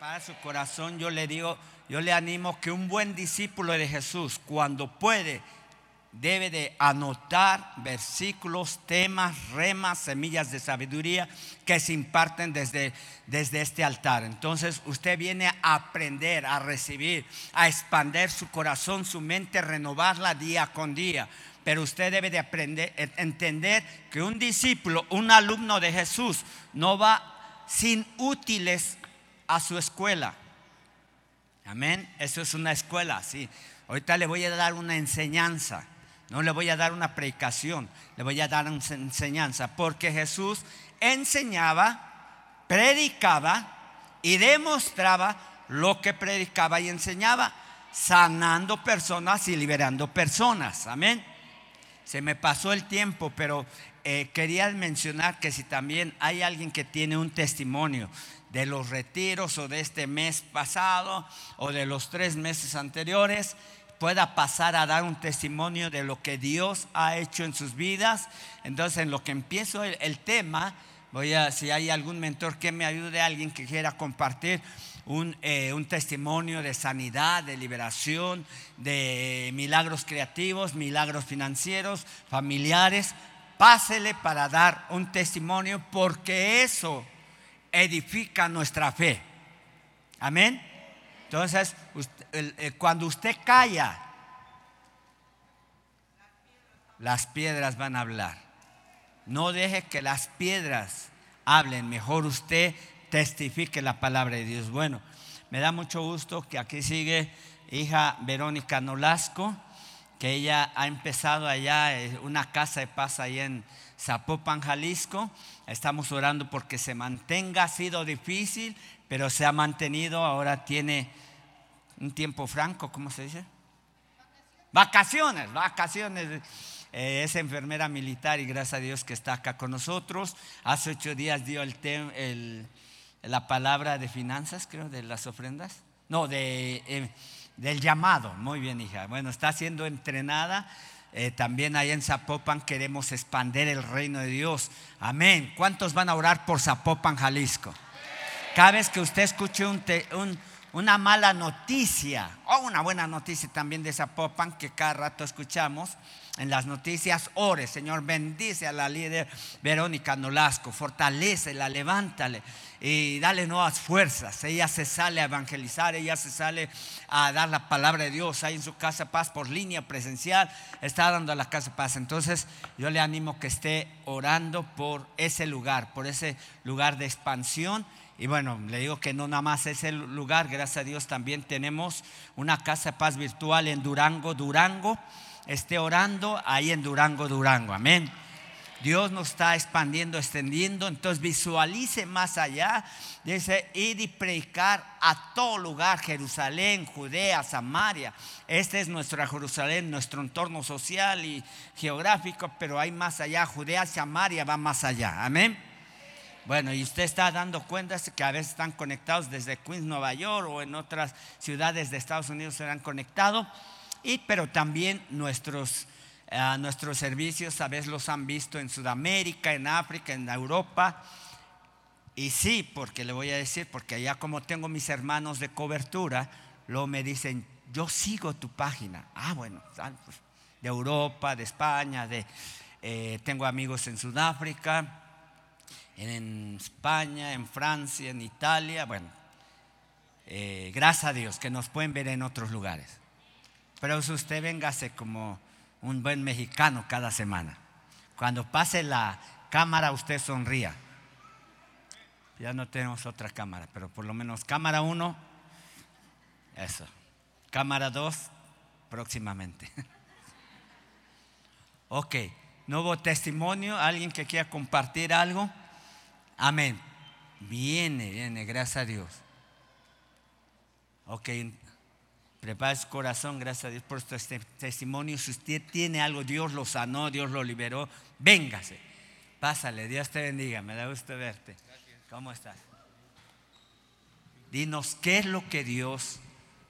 prepara su corazón, yo le digo, yo le animo que un buen discípulo de Jesús, cuando puede, debe de anotar versículos, temas, remas, semillas de sabiduría que se imparten desde, desde este altar. Entonces usted viene a aprender, a recibir, a expander su corazón, su mente, renovarla día con día. Pero usted debe de aprender, entender que un discípulo, un alumno de Jesús, no va sin útiles a su escuela. Amén. Eso es una escuela, sí. Ahorita le voy a dar una enseñanza. No le voy a dar una predicación, le voy a dar una enseñanza. Porque Jesús enseñaba, predicaba y demostraba lo que predicaba y enseñaba, sanando personas y liberando personas. Amén. Se me pasó el tiempo, pero eh, quería mencionar que si también hay alguien que tiene un testimonio de los retiros o de este mes pasado o de los tres meses anteriores, pueda pasar a dar un testimonio de lo que Dios ha hecho en sus vidas. Entonces, en lo que empiezo el, tema, voy a, si hay algún mentor que me ayude, alguien que quiera compartir un, eh, un, testimonio de sanidad, de liberación, de milagros creativos, milagros financieros, familiares, pásele para dar un testimonio porque eso edifica nuestra fe. Amén. Entonces, cuando usted calla, las piedras van a hablar. No deje que las piedras hablen, mejor usted testifique la palabra de Dios. Bueno, me da mucho gusto que aquí sigue hija Verónica Nolasco que ella ha empezado allá eh, una casa de paz ahí en Zapopan, Jalisco. Estamos orando porque se mantenga, ha sido difícil, pero se ha mantenido, ahora tiene un tiempo franco, ¿cómo se dice? Vacaciones, vacaciones. Eh, es enfermera militar y gracias a Dios que está acá con nosotros. Hace ocho días dio el, la palabra de finanzas, creo, de las ofrendas. No, de... Eh, del llamado. Muy bien, hija. Bueno, está siendo entrenada. Eh, también ahí en Zapopan queremos expander el reino de Dios. Amén. ¿Cuántos van a orar por Zapopan, Jalisco? Cada vez que usted escuche una mala noticia o una buena noticia también de Zapopan que cada rato escuchamos, en las noticias, ore, Señor, bendice a la líder Verónica Nolasco, la levántale y dale nuevas fuerzas. Ella se sale a evangelizar, ella se sale a dar la palabra de Dios ahí en su casa paz por línea presencial, está dando a la casa paz. Entonces yo le animo que esté orando por ese lugar, por ese lugar de expansión. Y bueno, le digo que no nada más ese lugar, gracias a Dios también tenemos una casa de paz virtual en Durango, Durango esté orando ahí en Durango, Durango. Amén. Dios nos está expandiendo, extendiendo. Entonces visualice más allá. Dice, ir y predicar a todo lugar, Jerusalén, Judea, Samaria. Este es nuestra Jerusalén, nuestro entorno social y geográfico, pero hay más allá. Judea, Samaria va más allá. Amén. Bueno, y usted está dando cuenta que a veces están conectados desde Queens, Nueva York o en otras ciudades de Estados Unidos se han conectado pero también nuestros, eh, nuestros servicios a veces los han visto en Sudamérica, en África, en Europa. Y sí, porque le voy a decir, porque allá como tengo mis hermanos de cobertura, luego me dicen, yo sigo tu página. Ah, bueno, pues, de Europa, de España, de, eh, tengo amigos en Sudáfrica, en España, en Francia, en Italia. Bueno, eh, gracias a Dios que nos pueden ver en otros lugares. Pero si usted véngase como un buen mexicano cada semana. Cuando pase la cámara, usted sonría. Ya no tenemos otra cámara, pero por lo menos cámara 1, eso. Cámara 2, próximamente. ok, nuevo testimonio, alguien que quiera compartir algo. Amén. Viene, viene, gracias a Dios. Ok, Prepara su corazón, gracias a Dios por este testimonio. Si usted tiene algo, Dios lo sanó, Dios lo liberó, véngase. Pásale, Dios te bendiga, me da gusto verte. ¿Cómo estás? Dinos qué es lo que Dios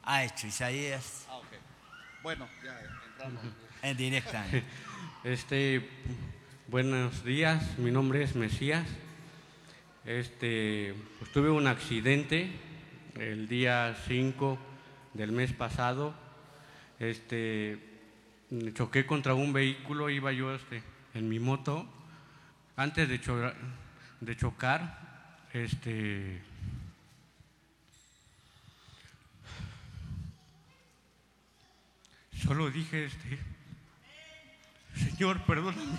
ha hecho, Isaías. Ah, Bueno, ya entramos. En directo. Este, buenos días, mi nombre es Mesías. Este, pues tuve un accidente el día 5 del mes pasado. Este, choqué contra un vehículo, iba yo este, en mi moto. Antes de, cho- de chocar, este, solo dije, este, Señor, perdóname.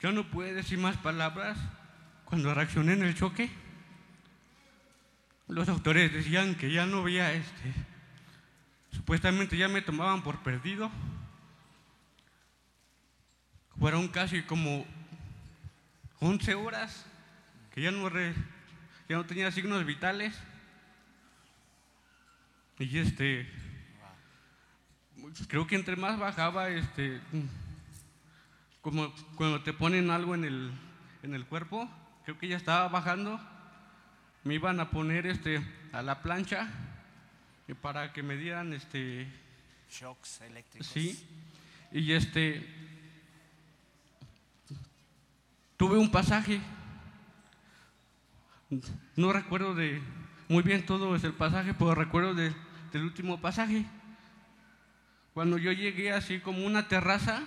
Yo no pude decir más palabras cuando reaccioné en el choque. Los autores decían que ya no había este. Supuestamente ya me tomaban por perdido. Fueron casi como 11 horas que ya no, re- ya no tenía signos vitales. Y este, creo que entre más bajaba, este, como cuando te ponen algo en el, en el cuerpo, creo que ya estaba bajando, me iban a poner este, a la plancha para que me dieran este, Shocks eléctricos. Sí, y este, tuve un pasaje, no recuerdo de muy bien todo es el pasaje, pero recuerdo de- del último pasaje. Cuando yo llegué así como una terraza,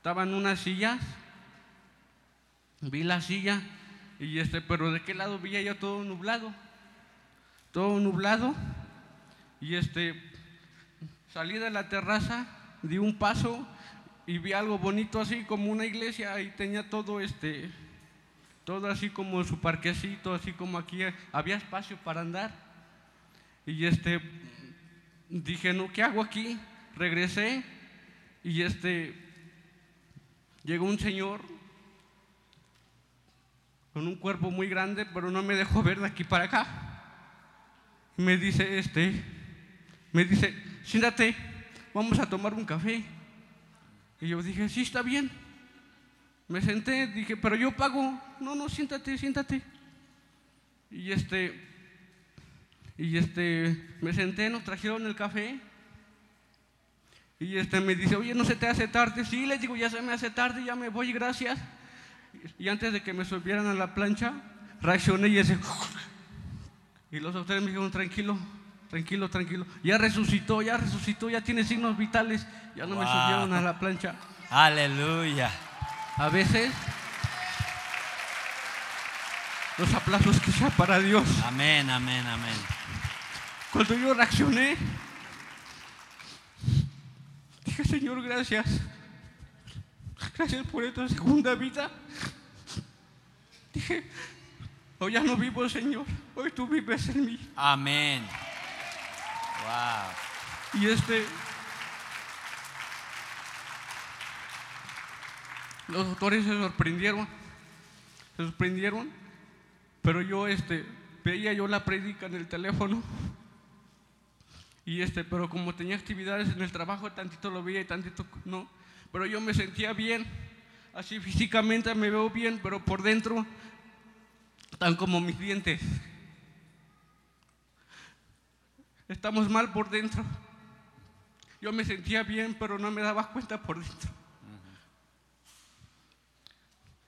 estaban unas sillas, vi la silla, y este, pero de qué lado veía yo todo nublado, todo nublado, y este, Salí de la terraza, di un paso y vi algo bonito así como una iglesia. Y tenía todo este, todo así como su parquecito, así como aquí. Había espacio para andar. Y este, dije, no, ¿qué hago aquí? Regresé y este, llegó un señor con un cuerpo muy grande, pero no me dejó ver de aquí para acá. Me dice, este, me dice, siéntate, vamos a tomar un café. Y yo dije, sí, está bien. Me senté, dije, pero yo pago. No, no, siéntate, siéntate. Y este, y este, me senté, nos trajeron el café. Y este me dice, oye, ¿no se te hace tarde? Sí, les digo, ya se me hace tarde, ya me voy, gracias. Y antes de que me subieran a la plancha, reaccioné y ese... Y los autores me dijeron, tranquilo, tranquilo, tranquilo. Ya resucitó, ya resucitó, ya tiene signos vitales. Ya no me subieron a la plancha. Aleluya. A veces, los aplausos que sea para Dios. Amén, amén, amén. Cuando yo reaccioné, dije, Señor, gracias. Gracias por esta segunda vida. Dije, hoy ya no vivo, Señor. Hoy tú vives en mí. Amén. Wow. Y este. Los doctores se sorprendieron. Se sorprendieron. Pero yo este veía yo la prédica en el teléfono. Y este, pero como tenía actividades en el trabajo, tantito lo veía y tantito no. Pero yo me sentía bien. Así físicamente me veo bien, pero por dentro están como mis dientes. Estamos mal por dentro. Yo me sentía bien, pero no me daba cuenta por dentro.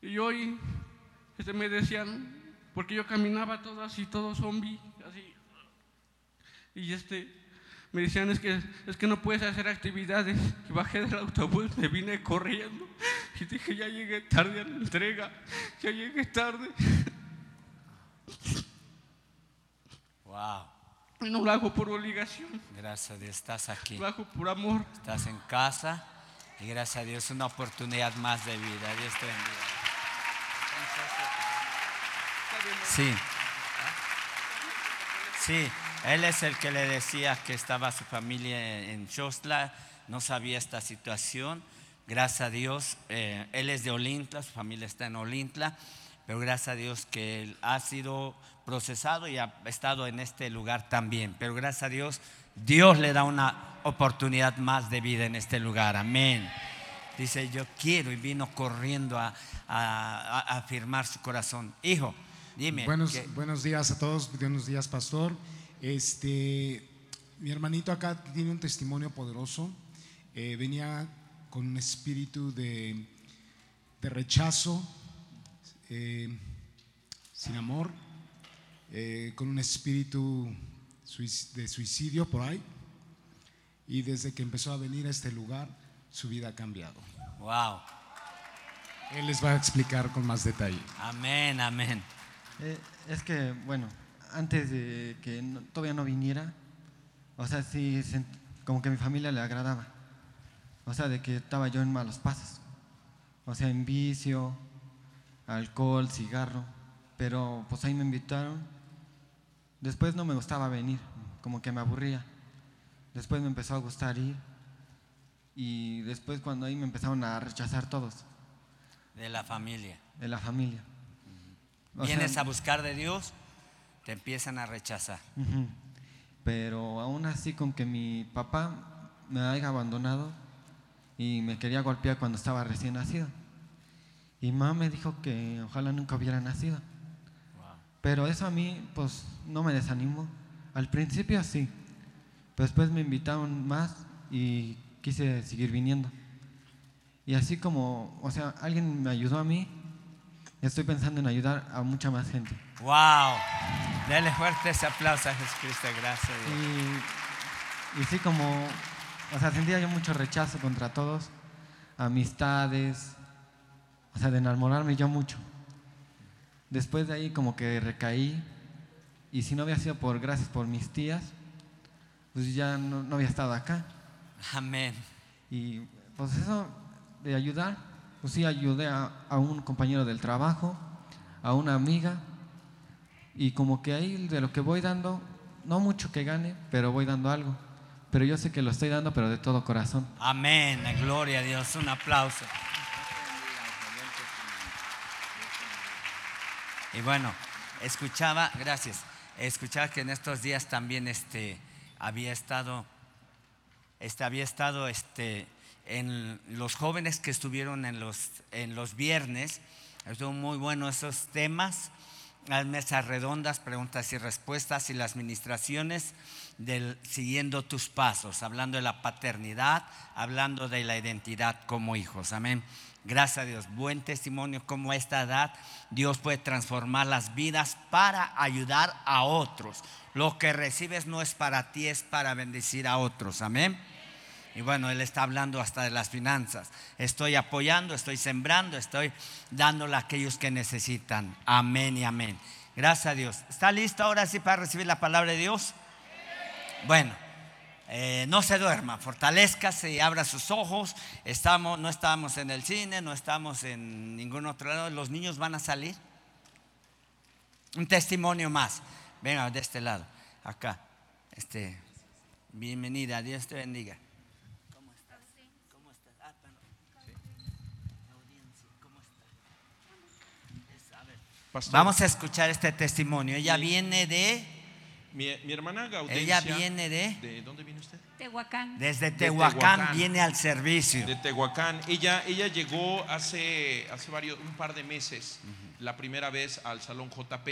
Y hoy este, me decían, porque yo caminaba todo así, todo zombie, así. Y este, me decían, es que, es que no puedes hacer actividades. Y bajé del autobús, me vine corriendo. Y dije, ya llegué tarde a la entrega, ya llegué tarde. Wow. Y no lo hago por obligación, Gracias a Dios, estás aquí. lo hago por amor. Estás en casa y gracias a Dios una oportunidad más de vida. Dios te bendiga. Sí. Sí, él es el que le decía que estaba su familia en Xostla, no sabía esta situación. Gracias a Dios, eh, él es de Olintla, su familia está en Olintla, pero gracias a Dios que él ha sido procesado y ha estado en este lugar también. Pero gracias a Dios, Dios le da una oportunidad más de vida en este lugar. Amén. Dice, yo quiero y vino corriendo a, a- a afirmar su corazón. Hijo, dime. Buenos, que- buenos días a todos, buenos días, pastor. Este, mi hermanito acá tiene un testimonio poderoso. Eh, venía con un espíritu de, de rechazo. Eh, sin amor, eh, con un espíritu de suicidio por ahí. Y desde que empezó a venir a este lugar, su vida ha cambiado. Wow. Él les va a explicar con más detalle. Amén, amén. Eh, es que, bueno, antes de que no- todavía no viniera, o sea, sí, como que a mi familia le agradaba. O sea, de que estaba yo en malos pasos. O sea, en vicio, alcohol, cigarro. Pero pues ahí me invitaron. Después no me gustaba venir, como que me aburría. Después me empezó a gustar ir. Y después cuando ahí me empezaron a rechazar todos, De la familia. de la familia. O sea, Vienes a buscar de Dios, te empiezan a rechazar. Ujú. Pero aún así con que mi papá me haya abandonado y me quería golpear cuando estaba recién nacido. Y mamá me dijo que ojalá nunca hubiera nacido. Pero eso a mí pues no me desanimó. Al principio sí. Pero después me invitaron más y quise seguir viniendo. Y así como, o sea, alguien me ayudó a mí, estoy pensando en ayudar a mucha más gente. Wow. Dele fuerte ese aplauso a Jesucristo. Gracias. Y, y sí, como, o sea, sentía yo mucho rechazo contra todos, amistades, o sea, de enamorarme yo mucho. Después de ahí como que recaí y si no había sido por gracias por mis tías, pues ya no, no había estado acá. Amén. Y pues eso de ayudar, pues sí ayudé a, a un compañero del trabajo, a una amiga, y como que ahí de lo que voy dando, no mucho que gane, pero voy dando algo. Pero yo sé que lo estoy dando, pero de todo corazón. Amén. Gloria a Dios. Un aplauso. Y bueno, escuchaba, gracias. Escuchaba que en estos días también este había estado este había estado este en los jóvenes que estuvieron en los en los viernes. Estuvo muy bueno esos temas, las mesas redondas, preguntas y respuestas y las ministraciones siguiendo tus pasos, hablando de la paternidad, hablando de la identidad como hijos. Amén. Gracias a Dios. Buen testimonio como a esta edad Dios puede transformar las vidas para ayudar a otros. Lo que recibes no es para ti, es para bendecir a otros. Amén. Y bueno, Él está hablando hasta de las finanzas. Estoy apoyando, estoy sembrando, estoy dándole a aquellos que necesitan. Amén y amén. Gracias a Dios. ¿Está listo ahora sí para recibir la palabra de Dios? Bueno, eh, no se duerma, fortalezcase y abra sus ojos. Estamos, no estamos en el cine, no estamos en ningún otro lado. Los niños van a salir. Un testimonio más. Venga, de este lado, acá. Este, bienvenida, Dios te bendiga. ¿Cómo estás? ¿Cómo estás? Ah, bueno, sí. La audiencia, ¿cómo está? Es- a ver. Pastor, Vamos a escuchar este testimonio. Ella Sí. viene de, mi, mi hermana Gaudencia. ella viene de, ¿De dónde viene usted? Tehuacán. desde De Tehuacán, Tehuacán. viene al servicio. De Tehuacán. Ella, ella llegó hace, hace varios, un par de meses, la primera vez al Salón JP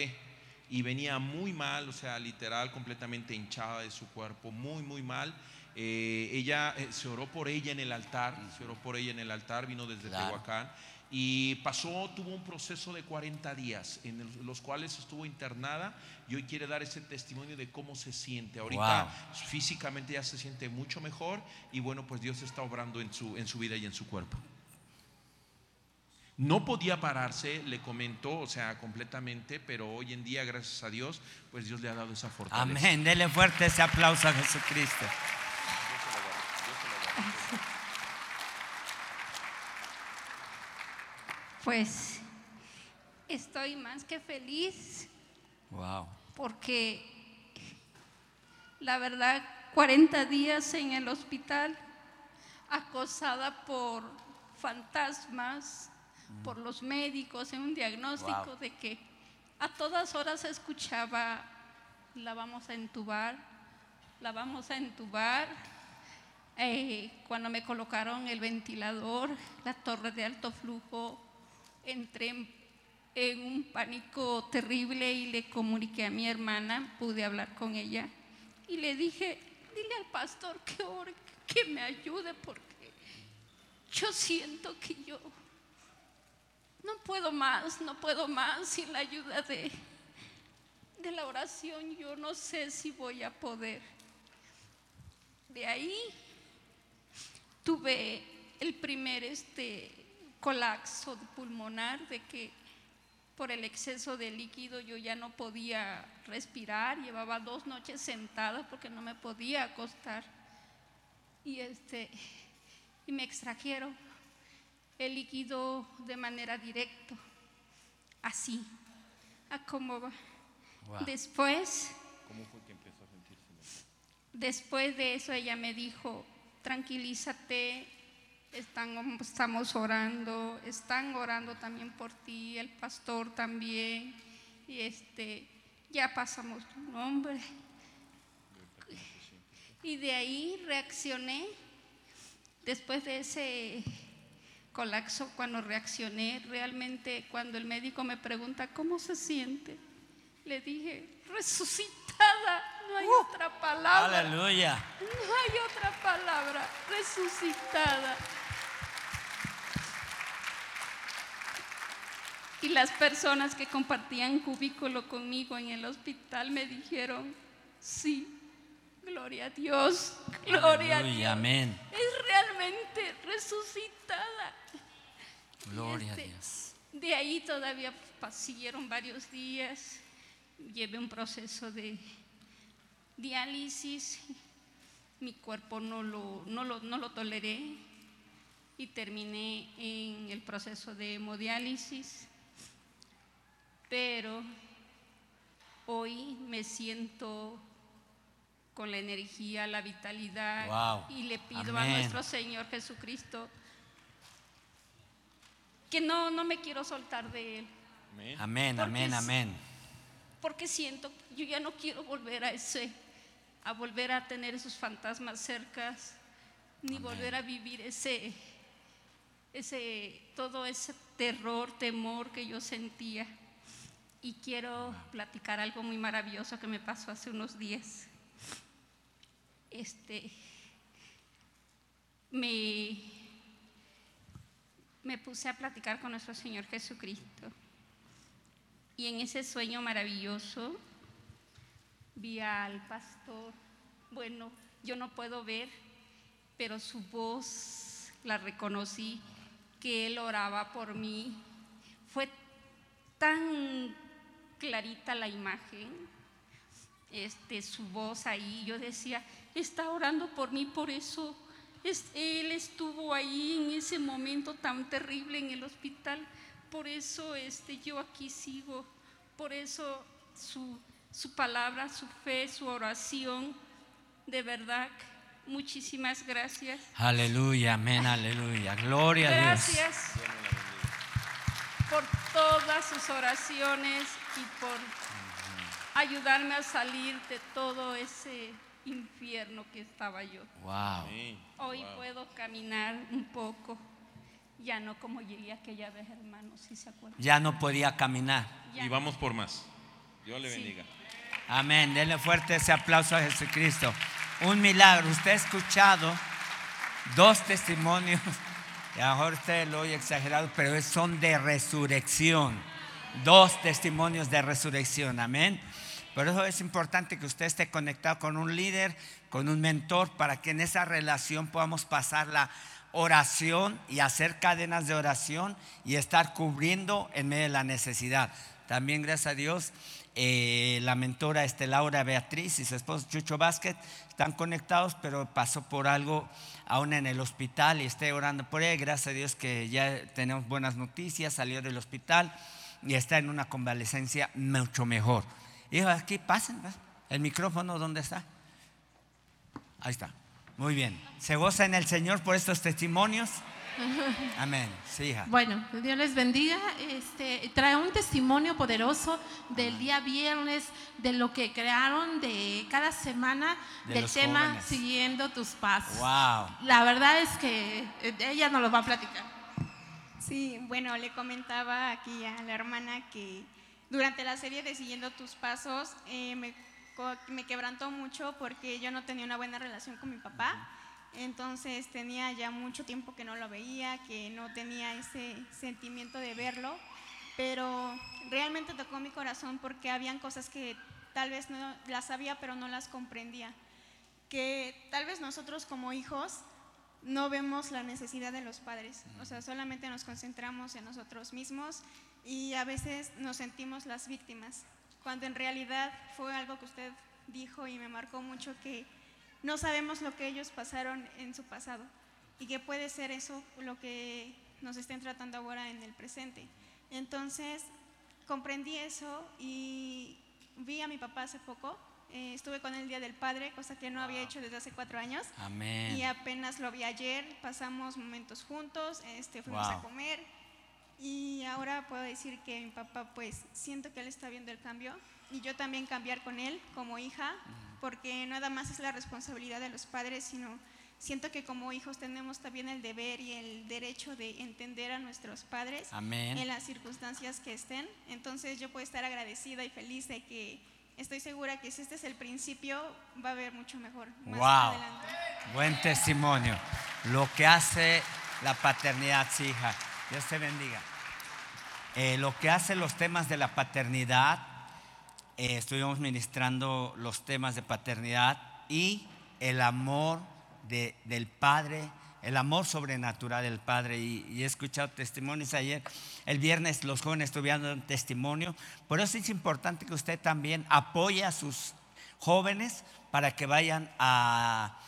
y venía muy mal, o sea, literal, completamente hinchada de su cuerpo, muy, muy mal. Eh, ella eh, se oró por ella en el altar, se oró por ella en el altar, vino desde Claro. Tehuacán y pasó, tuvo un proceso de 40 días en el- los cuales estuvo internada y hoy quiere dar ese testimonio de cómo se siente. Ahorita Wow. físicamente ya se siente mucho mejor y bueno, pues Dios está obrando en su, en su vida y en su cuerpo. No podía pararse, le comentó, o sea, completamente, pero hoy en día, gracias a Dios, pues Dios le ha dado esa fortaleza. Amén. Dele fuerte ese aplauso a Jesucristo. Pues estoy más que feliz Wow. porque la verdad 40 días en el hospital acosada por fantasmas, por los médicos en un diagnóstico Wow. de que a todas horas escuchaba la vamos a entubar, la vamos a entubar. Eh, cuando me colocaron el ventilador, la torre de alto flujo, entré en, un pánico terrible y le comuniqué a mi hermana, pude hablar con ella y le dije, dile al pastor que ore, que me ayude porque yo siento que yo no puedo más, no puedo más sin la ayuda de, de la oración. Yo no sé si voy a poder. De ahí tuve el primer este, colapso pulmonar de que por el exceso de líquido yo ya no podía respirar, llevaba dos noches sentada porque no me podía acostar. Y este y me extrajeron el líquido de manera directa, así, a cómo va. Wow. Después, después de eso ella me dijo, tranquilízate, están, estamos orando, están orando también por ti, el pastor también, y este, ya pasamos tu nombre. Y de ahí reaccioné, después de ese colapso, cuando reaccioné, realmente cuando el médico me pregunta cómo se siente, le dije, resucitada, no hay otra palabra. Aleluya. No hay otra palabra, resucitada. Y las personas que compartían cubículo conmigo en el hospital me dijeron, sí, gloria a Dios, gloria a Dios. amén. Es realmente resucitada. Gloria a este, Dios. De ahí todavía pa- siguieron varios días. Llevé un proceso de diálisis. Mi cuerpo no lo, no lo, no lo toleré y terminé en el proceso de hemodiálisis. Pero hoy me siento con la energía, la vitalidad Wow. y le pido a nuestro Señor Jesucristo que no, no me quiero soltar de Él, Amén, Porque amén, amén. porque siento, yo ya no quiero volver a ese, a volver a tener esos fantasmas cercas, ni volver a vivir ese, ese, todo ese terror, temor que yo sentía. Y quiero platicar algo muy maravilloso que me pasó hace unos días. Este, me, me puse a platicar con nuestro Señor Jesucristo. Y en ese sueño maravilloso vi al pastor. Bueno, yo no puedo ver, pero su voz la reconocí, que él oraba por mí. Fue tan clarita la imagen, este, su voz ahí. Yo decía, está orando por mí, por eso es- él estuvo ahí en ese momento tan terrible en el hospital. Por eso este, yo aquí sigo. Por eso su, su palabra, su fe, su oración. De verdad, muchísimas gracias. Aleluya, amén, aleluya. Gloria a Dios. Gracias por todas sus oraciones y por ayudarme a salir de todo ese infierno que estaba yo. Wow. Hoy puedo caminar un poco, ya no como llegué aquella vez, hermano, si se acuerdan. Ya no podía caminar. Ya Y no. vamos por más. Dios le Sí. bendiga. Amén. Denle fuerte ese aplauso a Jesucristo. Un milagro. Usted ha escuchado dos testimonios. Lo mejor usted lo exagerado, pero son de resurrección. Dos testimonios de resurrección. Amén. Por eso es importante que usted esté conectado con un líder, con un mentor, para que en esa relación podamos pasar la oración y hacer cadenas de oración y estar cubriendo en medio de la necesidad. También, gracias a Dios, eh, la mentora este, Laura Beatriz y su esposo Chucho Vázquez están conectados, pero pasó por algo aún en el hospital y estoy orando por él. Gracias a Dios que ya tenemos buenas noticias, salió del hospital y está en una convalecencia mucho mejor. Hijo, aquí pasen, pasen. el micrófono, ¿dónde está? Ahí está. Muy bien. ¿Se goza en el Señor por estos testimonios? Amén. Sí, hija. Bueno, Dios les bendiga. Este, trae un testimonio poderoso del día viernes, de lo que crearon de cada semana, De del tema jóvenes. Siguiendo tus pasos. Wow. La verdad es que eh, ella nos lo va a platicar. Sí, bueno, le comentaba aquí a la hermana que durante la serie de Siguiendo tus Pasos eh, me, me quebrantó mucho porque yo no tenía una buena relación con mi papá entonces tenía ya mucho tiempo que no lo veía, que no tenía ese sentimiento de verlo, pero realmente tocó mi corazón porque habían cosas que tal vez no las sabía, pero no las comprendía. Que tal vez nosotros como hijos no vemos la necesidad de los padres, o sea, solamente nos concentramos en nosotros mismos y a veces nos sentimos las víctimas, cuando en realidad fue algo que usted dijo y me marcó mucho que no sabemos lo que ellos pasaron en su pasado y que puede ser eso lo que nos estén tratando ahora en el presente. Entonces, comprendí eso y vi a mi papá hace poco. eh, estuve con él el Día del Padre, cosa que no había hecho desde hace cuatro años. Amén. Y apenas lo vi ayer, pasamos momentos juntos, este, fuimos Wow. a comer. Y ahora puedo decir que mi papá, pues, siento que él está viendo el cambio. Y yo también cambiar con él como hija, porque nada más es la responsabilidad de los padres, sino siento que como hijos tenemos también el deber y el derecho de entender a nuestros padres Amén. en las circunstancias que estén. Entonces yo puedo estar agradecida y feliz de que estoy segura que si este es el principio, va a haber mucho mejor más Wow. adelante. Buen testimonio. Lo que hace la paternidad, sí, hija. Dios te bendiga. Eh, lo que hace los temas de la paternidad, eh, estuvimos ministrando los temas de paternidad y el amor de- del Padre, el amor sobrenatural del Padre. Y, he escuchado testimonios ayer. El viernes los jóvenes estuvieron dando testimonio. Por eso es importante que usted también apoye a sus jóvenes para que vayan a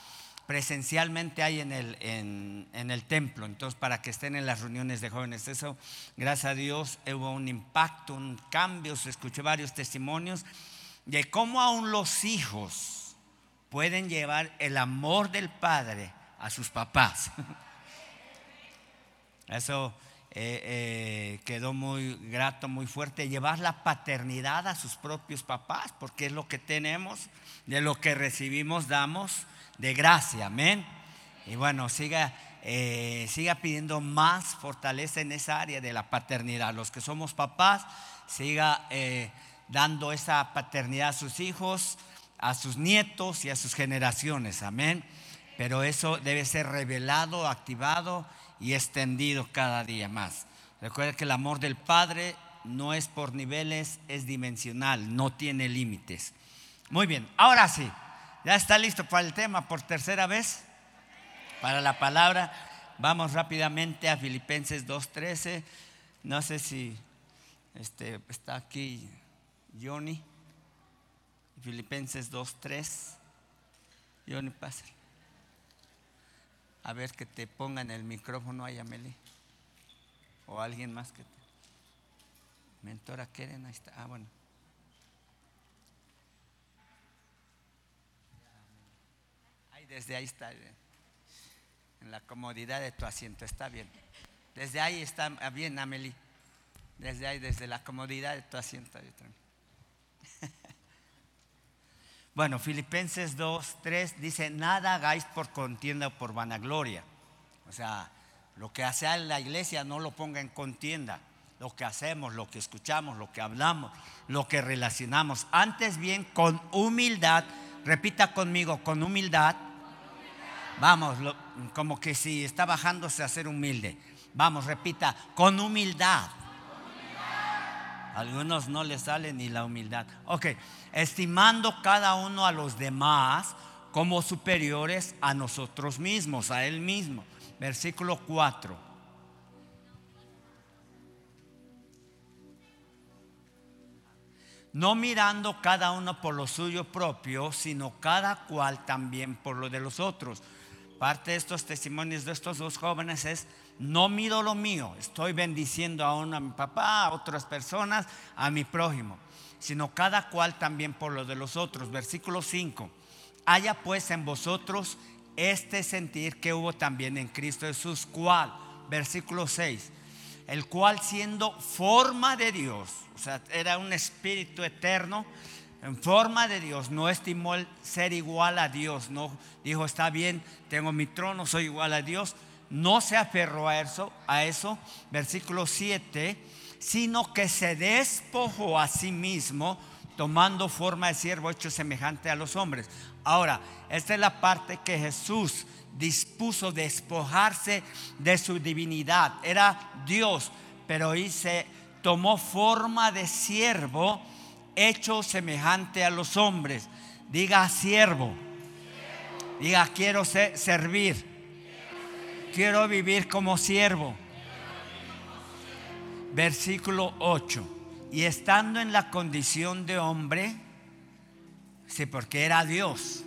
presencialmente ahí en el, en el templo, entonces para que estén en las reuniones de jóvenes. Eso, gracias a Dios, hubo un impacto, un cambio, se escuchó varios testimonios de cómo aún los hijos pueden llevar el amor del Padre a sus papás. Eso eh, eh, quedó muy grato, muy fuerte. Llevar la paternidad a sus propios papás, porque es lo que tenemos, de lo que recibimos damos de gracia, amén. Y bueno, siga, eh, siga pidiendo más fortaleza en esa área de la paternidad. Los que somos papás, siga eh, dando esa paternidad a sus hijos, a sus nietos y a sus generaciones, amén. Pero eso debe ser revelado, activado y extendido cada día más. Recuerda que el amor del Padre no es por niveles, es dimensional, no tiene límites. Muy bien, ahora sí, ya está listo para el tema por tercera vez, para la palabra. Vamos rápidamente a Filipenses 2.13. No sé si este, está aquí Johnny. Filipenses 2.3. Johnny, pásale. A ver que te pongan el micrófono ahí, Amelie. O alguien más que te. Mentora Keren, ahí está. Ah, bueno. Desde ahí está. eh, En la comodidad de tu asiento, está bien. Desde ahí está ah, bien, Amelie. Desde ahí, desde la comodidad de tu asiento. Bueno, Filipenses 2, 3 dice, nada hagáis por contienda o por vanagloria. O sea, lo que hace la iglesia no lo ponga en contienda. Lo que hacemos, lo que escuchamos, lo que hablamos, lo que relacionamos. Antes bien, con humildad, repita conmigo, con humildad. Vamos, como que si está bajándose a ser humilde. Vamos, repita, con humildad. Algunos no les sale ni la humildad. Ok, estimando cada uno a los demás como superiores a nosotros mismos, a Él mismo. Versículo 4. No mirando cada uno por lo suyo propio, sino cada cual también por lo de los otros. Parte de estos testimonios de estos dos jóvenes es, no miro lo mío, estoy bendiciendo a a mi papá, a otras personas, a mi prójimo, sino cada cual también por lo de los otros. Versículo 5. Haya pues en vosotros este sentir que hubo también en Cristo Jesús, cual, versículo 6, el cual siendo forma de Dios, o sea, era un espíritu eterno, en forma de Dios, no estimó el ser igual a Dios, no dijo, está bien, tengo mi trono, soy igual a Dios, no se aferró a eso, a eso, versículo 7, sino que se despojó a sí mismo, tomando forma de siervo hecho semejante a los hombres. Ahora, esta es la parte que Jesús dispuso despojarse de su divinidad. Era Dios, pero hoy se tomó forma de siervo hecho semejante a los hombres. Diga siervo. Diga quiero ser- servir. Quiero vivir como siervo. Versículo 8. Y estando en la condición de hombre, sí, porque era Dios.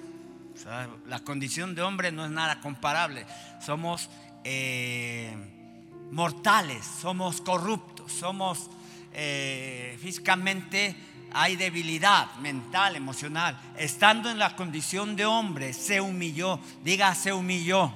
La condición de hombre no es nada comparable. Somos eh, mortales, somos corruptos, somos eh, físicamente hay debilidad mental, emocional. Estando en la condición de hombre, se humilló. Diga, se humilló.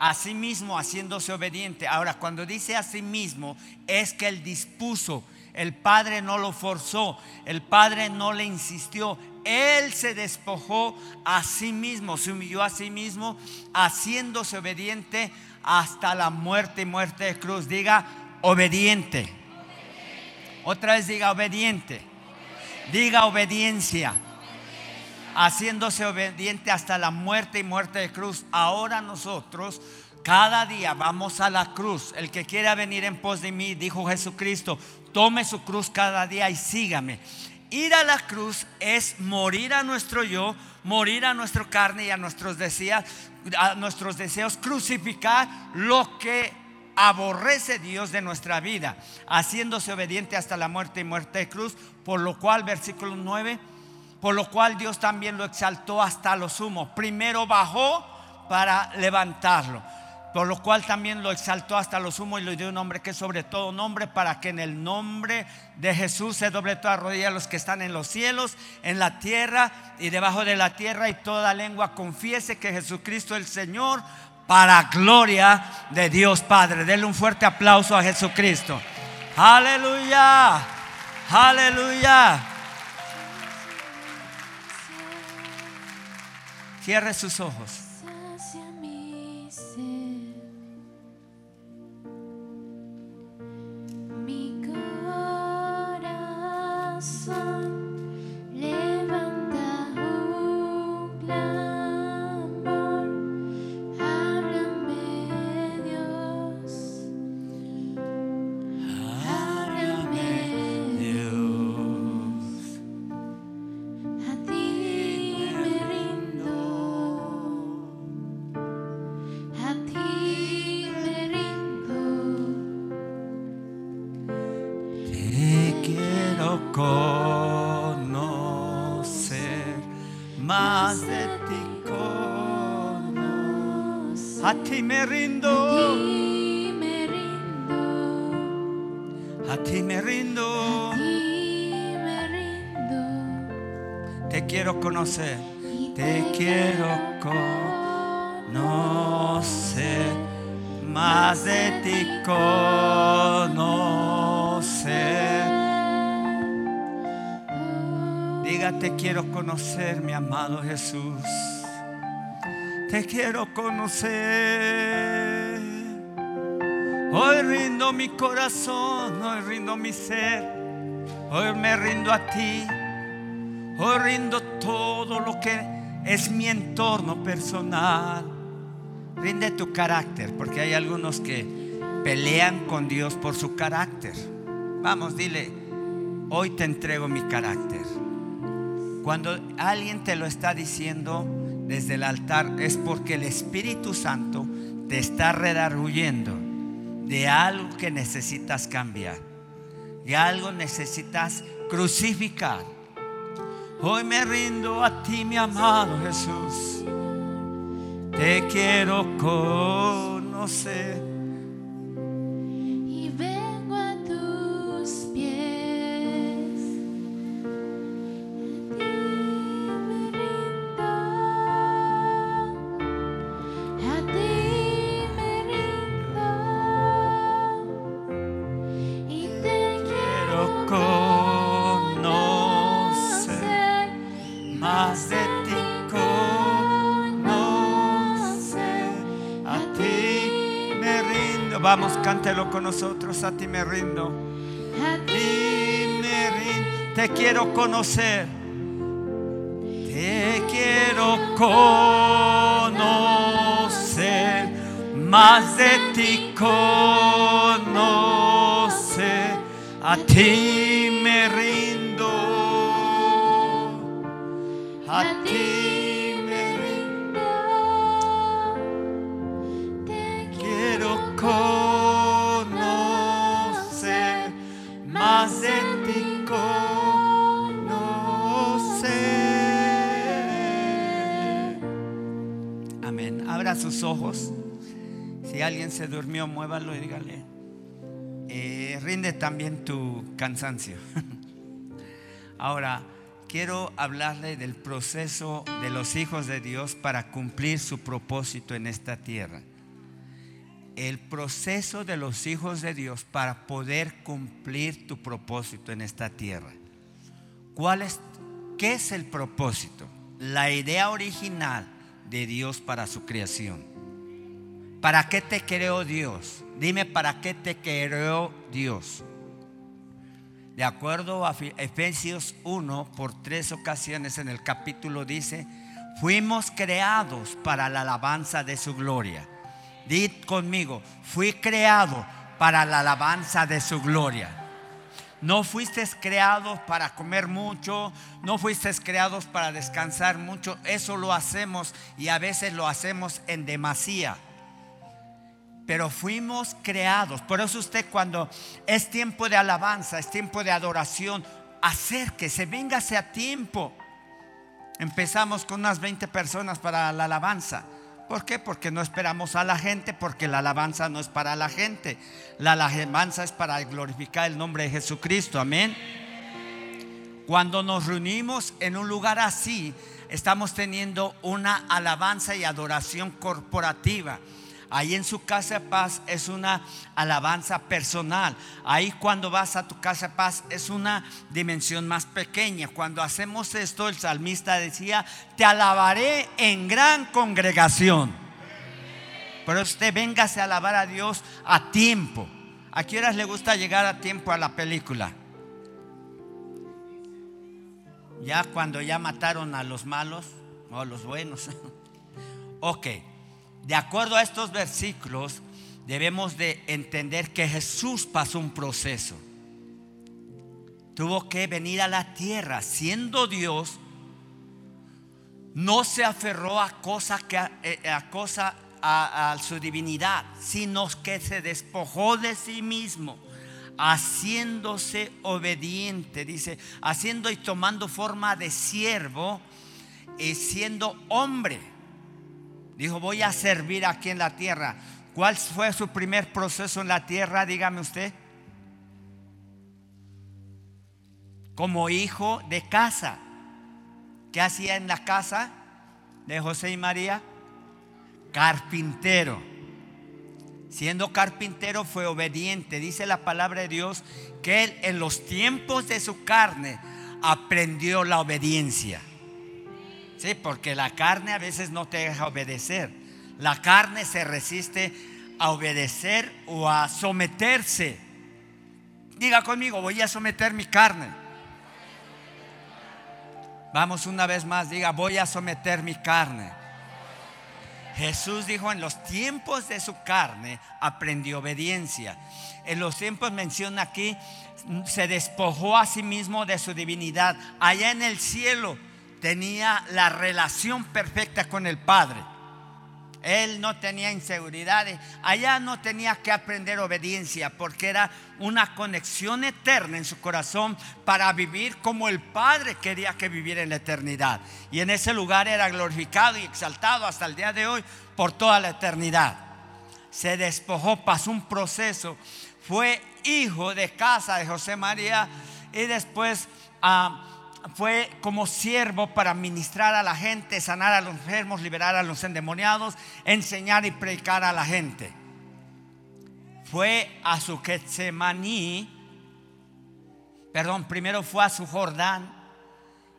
Asimismo, haciéndose obediente. Ahora, cuando dice asimismo, es que él dispuso. El Padre no lo forzó. El Padre no le insistió. Él se despojó a sí mismo, se humilló a sí mismo, haciéndose obediente hasta la muerte y muerte de cruz. Diga, obediente. Otra vez diga, obediente. Diga, obediencia. Haciéndose obediente hasta la muerte y muerte de cruz. Ahora nosotros cada día vamos a la cruz. El que quiera venir en pos de mí, dijo Jesucristo, tome su cruz cada día y sígame. Ir a la cruz es morir a nuestro yo, morir a nuestra carne y a nuestros deseos, a nuestros deseos, crucificar lo que aborrece Dios de nuestra vida, haciéndose obediente hasta la muerte y muerte de cruz, por lo cual, versículo 9, por lo cual Dios también lo exaltó hasta lo sumo. Primero bajó para levantarlo. Por lo cual también lo exaltó hasta lo sumo y le dio un nombre que es sobre todo nombre para que en el nombre de Jesús se doble toda rodilla a los que están en los cielos, en la tierra y debajo de la tierra y toda lengua confiese que Jesucristo es el Señor para gloria de Dios Padre. Denle un fuerte aplauso a Jesucristo. Aleluya. Aleluya. Cierre sus ojos. A ti me a rindo, ti me rindo, a ti me a rindo. ti me rindo, Te quiero conocer, te quiero conocer más de ti conocer. Diga, te quiero conocer, mi amado Jesús. Te quiero conocer. Hoy rindo mi corazón, hoy rindo mi ser. Hoy me rindo a ti. Hoy rindo todo lo que es mi entorno personal. Rinde tu carácter, porque hay algunos que pelean con Dios por su carácter. Vamos, dile, hoy te entrego mi carácter. Cuando alguien te lo está diciendo desde el altar es porque el Espíritu Santo te está redarguyendo de algo que necesitas cambiar, de algo necesitas crucificar. Hoy me rindo a ti, mi amado Jesús. Te quiero conocer. Con nosotros. A ti me rindo. A ti me rindo. te quiero conocer. Te quiero conocer, más de ti conocer, a ti me rindo, a ti Abra sus ojos. Si alguien se durmió, muévalo y dígale. eh, rinde también tu cansancio. Ahora, quiero hablarle del proceso de los hijos de Dios para cumplir su propósito en esta tierra. El proceso de los hijos de Dios para poder cumplir tu propósito en esta tierra. ¿Cuál es, ¿Qué es el propósito? La idea original de Dios para su creación. ¿Para qué te creó Dios? Dime, ¿para qué te creó Dios? De acuerdo a Efesios 1, por tres ocasiones en el capítulo dice, fuimos creados para la alabanza de su gloria. Did conmigo, fui creado para la alabanza de su gloria. No fuiste creados para comer mucho, no fuiste creados para descansar mucho. Eso lo hacemos y a veces lo hacemos en demasía. Pero fuimos creados. Por eso usted cuando es tiempo de alabanza, es tiempo de adoración, acérquese, véngase a tiempo. Empezamos con unas 20 personas para la alabanza. ¿Por qué? Porque no esperamos a la gente, porque la alabanza no es para la gente. La alabanza es para glorificar el nombre de Jesucristo. Amén. Cuando nos reunimos en un lugar así, estamos teniendo una alabanza y adoración corporativa. Ahí en su casa de paz es una alabanza personal. Ahí cuando vas a tu casa de paz es una dimensión más pequeña. Cuando hacemos esto, el salmista decía, te alabaré en gran congregación. Pero usted véngase a alabar a Dios a tiempo. ¿A qué le gusta llegar a tiempo a la película? Ya cuando ya mataron a los malos o a los buenos. ok, de acuerdo a estos versículos, debemos de entender que Jesús pasó un proceso. Tuvo que venir a la tierra siendo Dios. No se aferró a cosa que eh, a a, a su divinidad, sino que se despojó de sí mismo haciéndose obediente, dice, haciendo y tomando forma de siervo y siendo hombre. Dijo, voy a servir aquí en la tierra. ¿Cuál fue su primer proceso en la tierra? Dígame usted. Como hijo de casa. ¿Qué hacía en la casa de José y María? Carpintero. Siendo carpintero fue obediente. Dice la palabra de Dios que él en los tiempos de su carne aprendió la obediencia. Sí, porque la carne a veces no te deja obedecer. La carne se resiste a obedecer o a someterse. Diga conmigo, voy a someter mi carne. Vamos una vez más, diga, voy a someter mi carne. Jesús dijo, en los tiempos de su carne aprendió obediencia. En los tiempos menciona aquí, se despojó a sí mismo de su divinidad. Allá en el cielo tenía la relación perfecta con el Padre. Él no tenía inseguridades. Allá no tenía que aprender obediencia porque era una conexión eterna en su corazón para vivir como el Padre quería que viviera en la eternidad. Y en ese lugar era glorificado y exaltado hasta el día de hoy por toda la eternidad. Se despojó, pasó un proceso. Fue hijo de casa de José María y después... ah, fue como siervo para ministrar a la gente, sanar a los enfermos, liberar a los endemoniados, enseñar y predicar a la gente. Fue a su Getsemaní, perdón, primero fue a su Jordán.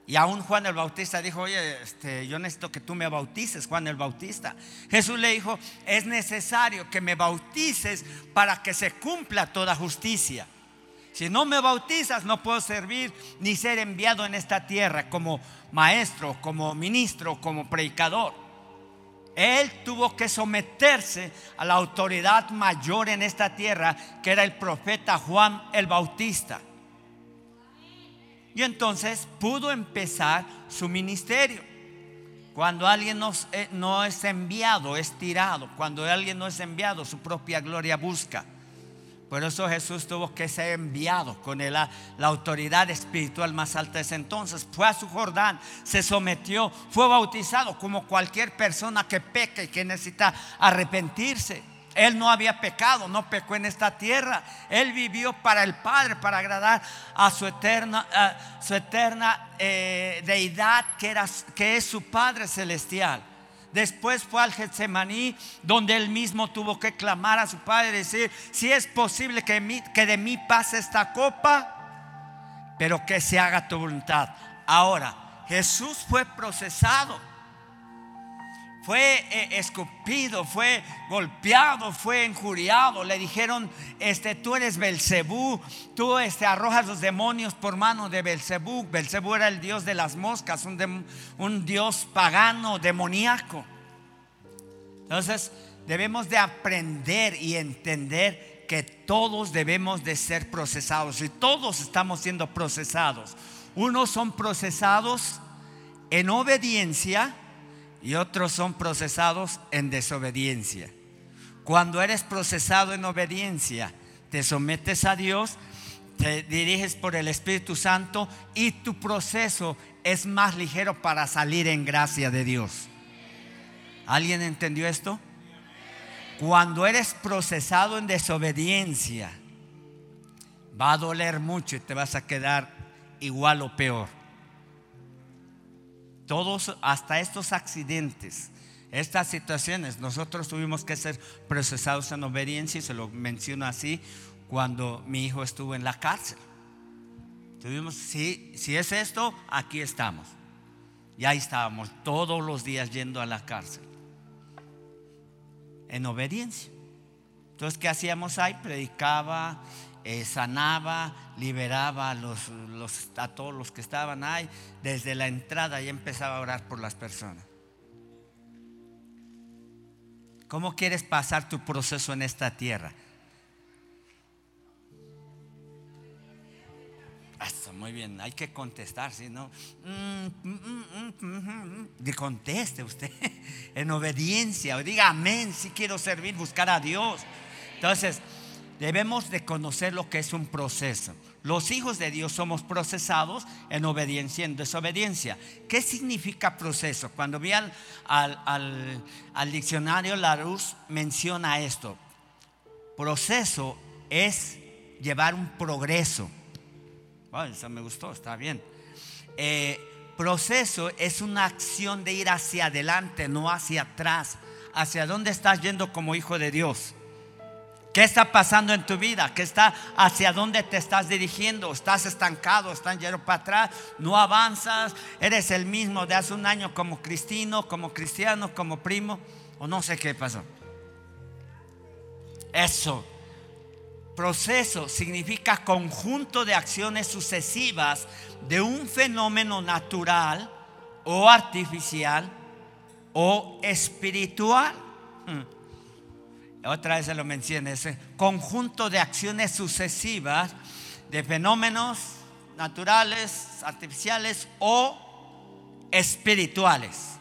Y aún Juan el Bautista dijo, oye, este, yo necesito que tú me bautices, Juan el Bautista. Jesús le dijo, es necesario que me bautices para que se cumpla toda justicia. Si no me bautizas, no puedo servir ni ser enviado en esta tierra como maestro, como ministro, como predicador. Él tuvo que someterse a la autoridad mayor en esta tierra, que era el profeta Juan el Bautista. Y entonces pudo empezar su ministerio. Cuando alguien eh, no es enviado, es tirado. Cuando alguien no es enviado, su propia gloria busca. Por eso Jesús tuvo que ser enviado con la, la autoridad espiritual más alta de ese entonces. Fue a su Jordán, se sometió, fue bautizado como cualquier persona que peca y que necesita arrepentirse. Él no había pecado, no pecó en esta tierra. Él vivió para el Padre, para agradar a su eterna, su eterna eh, deidad que, era, que es su Padre celestial. Después fue al Getsemaní, donde él mismo tuvo que clamar a su padre y decir: Si es posible que, que de mí pase esta copa, pero que se haga tu voluntad. Ahora, Jesús fue procesado, fue eh, escupido, fue golpeado, fue injuriado. Le dijeron: este, Tú eres Belcebú, tú este, arrojas los demonios por mano de Belcebú. Belcebú era el dios de las moscas, un, dios pagano, demoníaco. Entonces debemos de aprender y entender que todos debemos de ser procesados y todos estamos siendo procesados. Unos son procesados en obediencia y otros son procesados en desobediencia. Cuando eres procesado en obediencia, te sometes a Dios, te diriges por el Espíritu Santo y tu proceso es más ligero para salir en gracia de Dios. ¿Alguien entendió esto? Cuando eres procesado en desobediencia, va a doler mucho y te vas a quedar igual o peor. Todos, hasta estos accidentes, estas situaciones, nosotros tuvimos que ser procesados en obediencia y se lo menciono así cuando mi hijo estuvo en la cárcel. Tuvimos, si, si es esto, aquí estamos. Y ahí estábamos todos los días yendo a la cárcel. En obediencia. Entonces, ¿qué hacíamos ahí? Predicaba, eh, sanaba, liberaba a, todos los que estaban ahí. Desde la entrada ya empezaba a orar por las personas. ¿Cómo quieres pasar tu proceso en esta tierra? Eso, muy bien, hay que contestar, si no, mm, mm, mm, conteste usted en obediencia, o diga amén, si quiero servir, buscar a Dios. Entonces, debemos de conocer lo que es un proceso. Los hijos de Dios somos procesados en obediencia y en desobediencia. ¿Qué significa proceso? Cuando vi al, al, al- al diccionario Larousse menciona esto. Proceso es llevar un progreso. Bueno, eso me gustó, está bien. Eh, proceso es una acción de ir hacia adelante, no hacia atrás. ¿Hacia dónde estás yendo como hijo de Dios? ¿Qué está pasando en tu vida? ¿Qué está hacia dónde te estás dirigiendo? ¿Estás estancado? ¿Estás yendo para atrás? ¿No avanzas? ¿Eres el mismo de hace un año como cristino, como cristiano, como primo? O no sé qué pasó. Eso. Proceso significa conjunto de acciones sucesivas de un fenómeno natural o artificial o espiritual. Mm. Otra vez se lo mencioné, ese conjunto de acciones sucesivas de fenómenos naturales, artificiales o espirituales.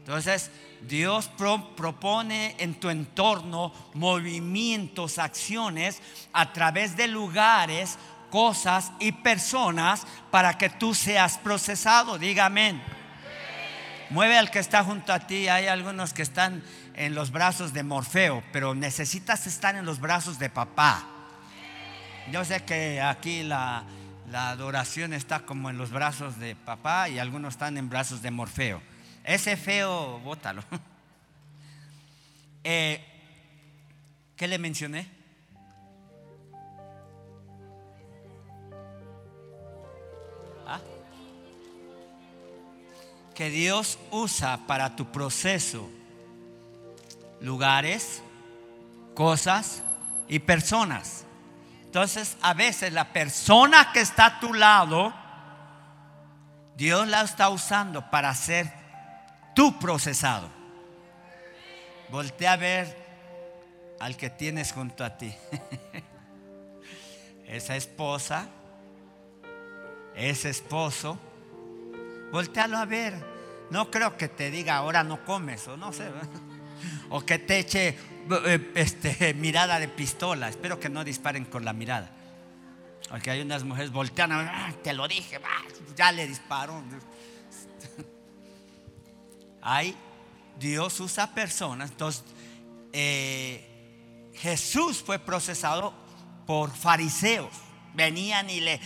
Entonces, Dios pro- propone en tu entorno movimientos, acciones a través de lugares, cosas y personas para que tú seas procesado. Diga amén. Mueve al que está junto a ti. Hay algunos que están en los brazos de Morfeo, pero necesitas estar en los brazos de papá. Yo sé que aquí la, la adoración está como en los brazos de papá y algunos están en brazos de Morfeo. Ese feo, bótalo. Eh, ¿Qué le mencioné? ¿Ah? Que Dios usa para tu proceso lugares, cosas y personas. Entonces, a veces la persona que está a tu lado, Dios la está usando para ser tu procesado. Voltea a ver al que tienes junto a ti. Esa esposa, ese esposo, voltealo a ver. No creo que te diga ahora no comes o no sé. O que te eche eh, este, mirada de pistola. Espero que no disparen con la mirada. Porque hay unas mujeres voltean, "Ah, te lo dije, ya le disparó. Hay, Dios usa personas. Entonces, eh, Jesús fue procesado por fariseos. Venían y le,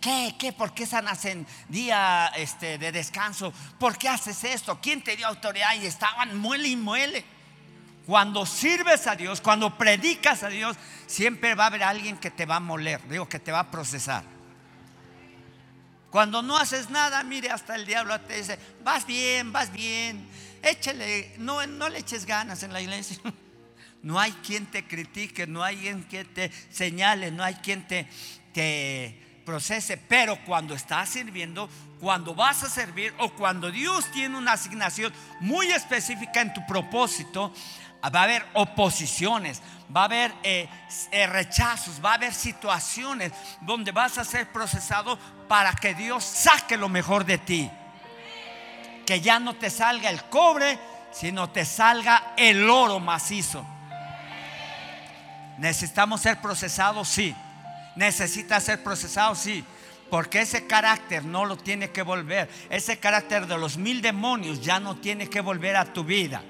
¿qué? ¿Qué? ¿Por qué sanas en día este, de descanso? ¿Por qué haces esto? ¿Quién te dio autoridad? Y estaban muele y muele. Cuando sirves a Dios, cuando predicas a Dios, siempre va a haber alguien que te va a moler, digo, que te va a procesar. Cuando no haces nada, mire, hasta el diablo te dice, vas bien, vas bien, échale, no, no le eches ganas en la iglesia. No hay quien te critique, no hay quien te señale, no hay quien te procese. Pero cuando estás sirviendo, cuando vas a servir o cuando Dios tiene una asignación muy específica en tu propósito, va a haber oposiciones, va a haber eh, eh, rechazos, va a haber situaciones donde vas a ser procesado para que Dios saque lo mejor de ti. Que ya no te salga el cobre, sino te salga el oro macizo. Necesitamos ser procesados, sí. Necesita ser procesado, sí. Porque ese carácter no lo tiene que volver. Ese carácter de los mil demonios ya no tiene que volver a tu vida.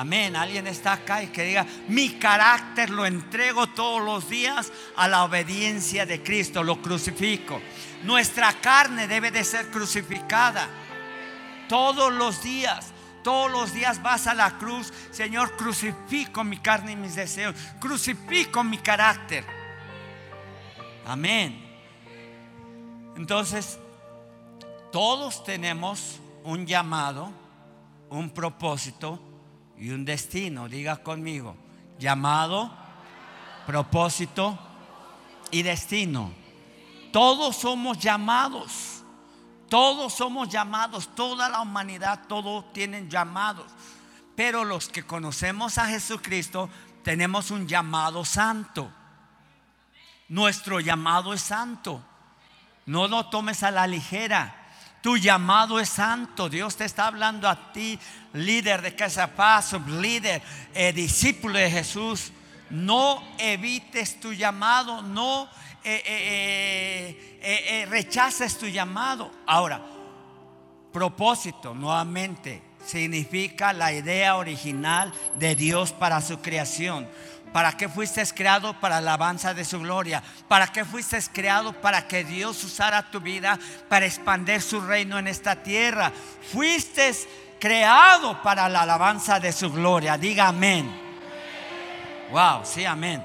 Amén. Alguien está acá y que diga, mi carácter lo entrego todos los días a la obediencia de Cristo, lo crucifico. Nuestra carne debe de ser crucificada todos los días. Todos los días vas a la cruz, Señor, crucifico mi carne y mis deseos, crucifico mi carácter. Amén. Entonces, todos tenemos un llamado, un propósito y un destino. Diga conmigo, llamado, propósito y destino. Todos somos llamados. Todos somos llamados, toda la humanidad, todos tienen llamados. Pero los que conocemos a Jesucristo tenemos un llamado santo. Nuestro llamado es santo. No lo tomes a la ligera. Tu llamado es santo. Dios te está hablando a ti, líder de Casa Paz, líder, eh, discípulo de Jesús. No evites tu llamado, no eh, eh, rechaces tu llamado. Ahora, propósito, nuevamente, significa la idea original de Dios para su creación. ¿Para qué fuiste creado? Para alabanza de su gloria. ¿Para qué fuiste creado? Para que Dios usara tu vida para expandir su reino en esta tierra. Fuiste creado para la alabanza de su gloria. Diga amén. Wow, sí, amén.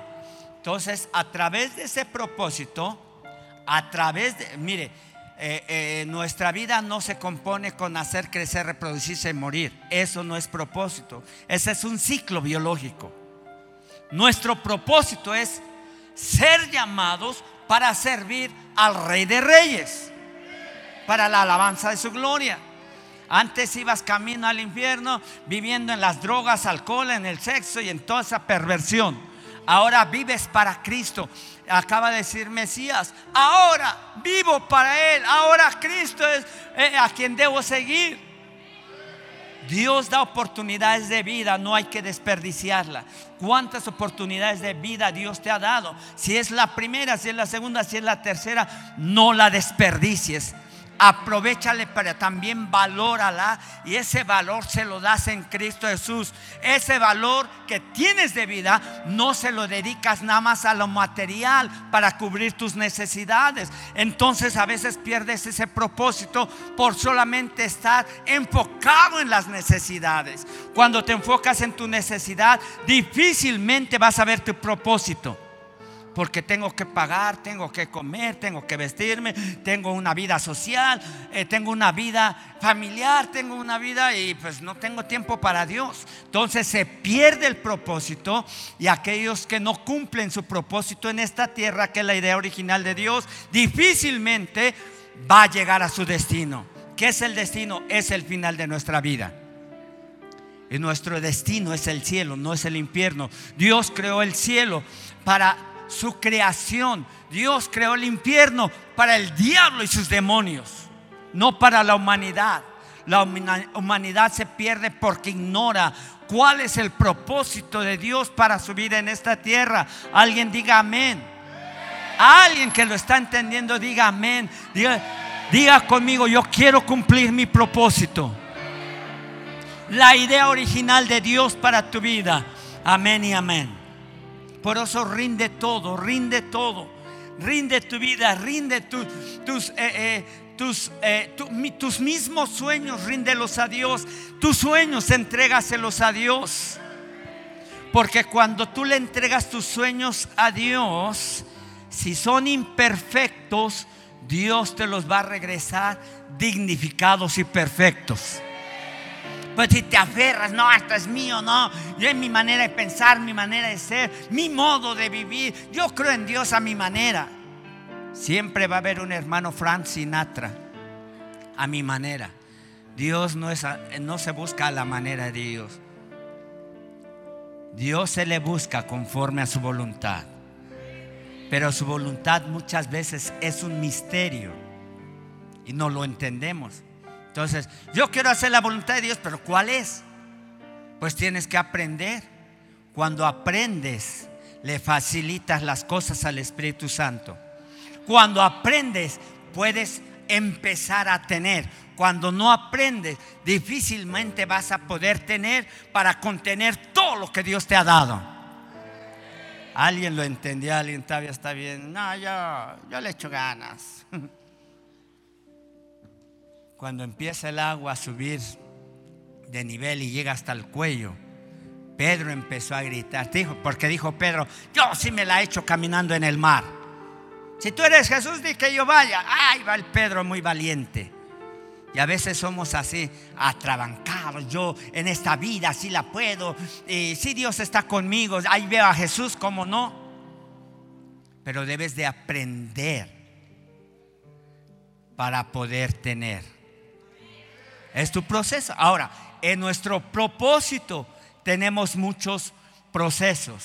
Entonces, a través de ese propósito, a través de, mire, eh, eh, nuestra vida no se compone con hacer crecer, reproducirse y morir. Eso no es propósito. Ese es un ciclo biológico. Nuestro propósito es ser llamados para servir al Rey de Reyes, para la alabanza de su gloria. Antes ibas camino al infierno viviendo en las drogas, alcohol, en el sexo y en toda esa perversión. Ahora vives para Cristo. Acaba de decir Mesías, ahora vivo para Él. Ahora Cristo es eh, a quien debo seguir. Dios da oportunidades de vida, no hay que desperdiciarla. ¿Cuántas oportunidades de vida Dios te ha dado? Si es la primera, si es la segunda, si es la tercera, no la desperdicies. Aprovechale, pero también valórala y ese valor se lo das en Cristo Jesús. Ese valor que tienes de vida no se lo dedicas nada más a lo material para cubrir tus necesidades. Entonces a veces pierdes ese propósito por solamente estar enfocado en las necesidades. Cuando te enfocas en tu necesidad, difícilmente vas a ver tu propósito. Porque tengo que pagar, tengo que comer, tengo que vestirme, tengo una vida social, eh, tengo una vida familiar, tengo una vida y pues no tengo tiempo para Dios. Entonces se pierde el propósito y aquellos que no cumplen su propósito en esta tierra, que es la idea original de Dios, difícilmente va a llegar a su destino. ¿Qué es el destino? Es el final de nuestra vida. Y nuestro destino es el cielo, no es el infierno. Dios creó el cielo para su creación. Dios creó el infierno para el diablo y sus demonios, no para la humanidad. La humanidad se pierde porque ignora cuál es el propósito de Dios para su vida en esta tierra. Alguien diga amén. Alguien que lo está entendiendo, diga amén. Diga, diga conmigo, yo quiero cumplir mi propósito. La idea original de Dios para tu vida. Amén y amén. Por eso rinde todo, rinde todo. Rinde tu vida, rinde tu- tus, eh, eh, tus, eh, tus mismos sueños, ríndelos a Dios. Tus sueños, entrégaselos a Dios. Porque cuando tú le entregas tus sueños a Dios, si son imperfectos, Dios te los va a regresar dignificados y perfectos. Pues si te aferras, no, esto es mío, no. Yo en mi manera de pensar, mi manera de ser, mi modo de vivir. Yo creo en Dios a mi manera. Siempre va a haber un hermano Frank Sinatra a mi manera. Dios no, es no se busca a la manera de Dios. Dios se le busca conforme a su voluntad. Pero su voluntad muchas veces es un misterio y no lo entendemos. Entonces, yo quiero hacer la voluntad de Dios, pero ¿cuál es? Pues tienes que aprender. Cuando aprendes, le facilitas las cosas al Espíritu Santo. Cuando aprendes, puedes empezar a tener. Cuando no aprendes, difícilmente vas a poder tener para contener todo lo que Dios te ha dado. Alguien lo entendió, alguien todavía está bien. No, yo, yo le echo ganas. Cuando empieza el agua a subir de nivel y llega hasta el cuello, Pedro empezó a gritar. Dijo, porque dijo Pedro, yo sí me la he hecho caminando en el mar. Si tú eres Jesús, di que yo vaya. Ay, va el Pedro muy valiente. Y a veces somos así, atrabancados. Yo en esta vida sí la puedo. Y si Dios está conmigo, ahí veo a Jesús, como no. Pero debes de aprender para poder tener. Es tu proceso. Ahora, en nuestro propósito tenemos muchos procesos.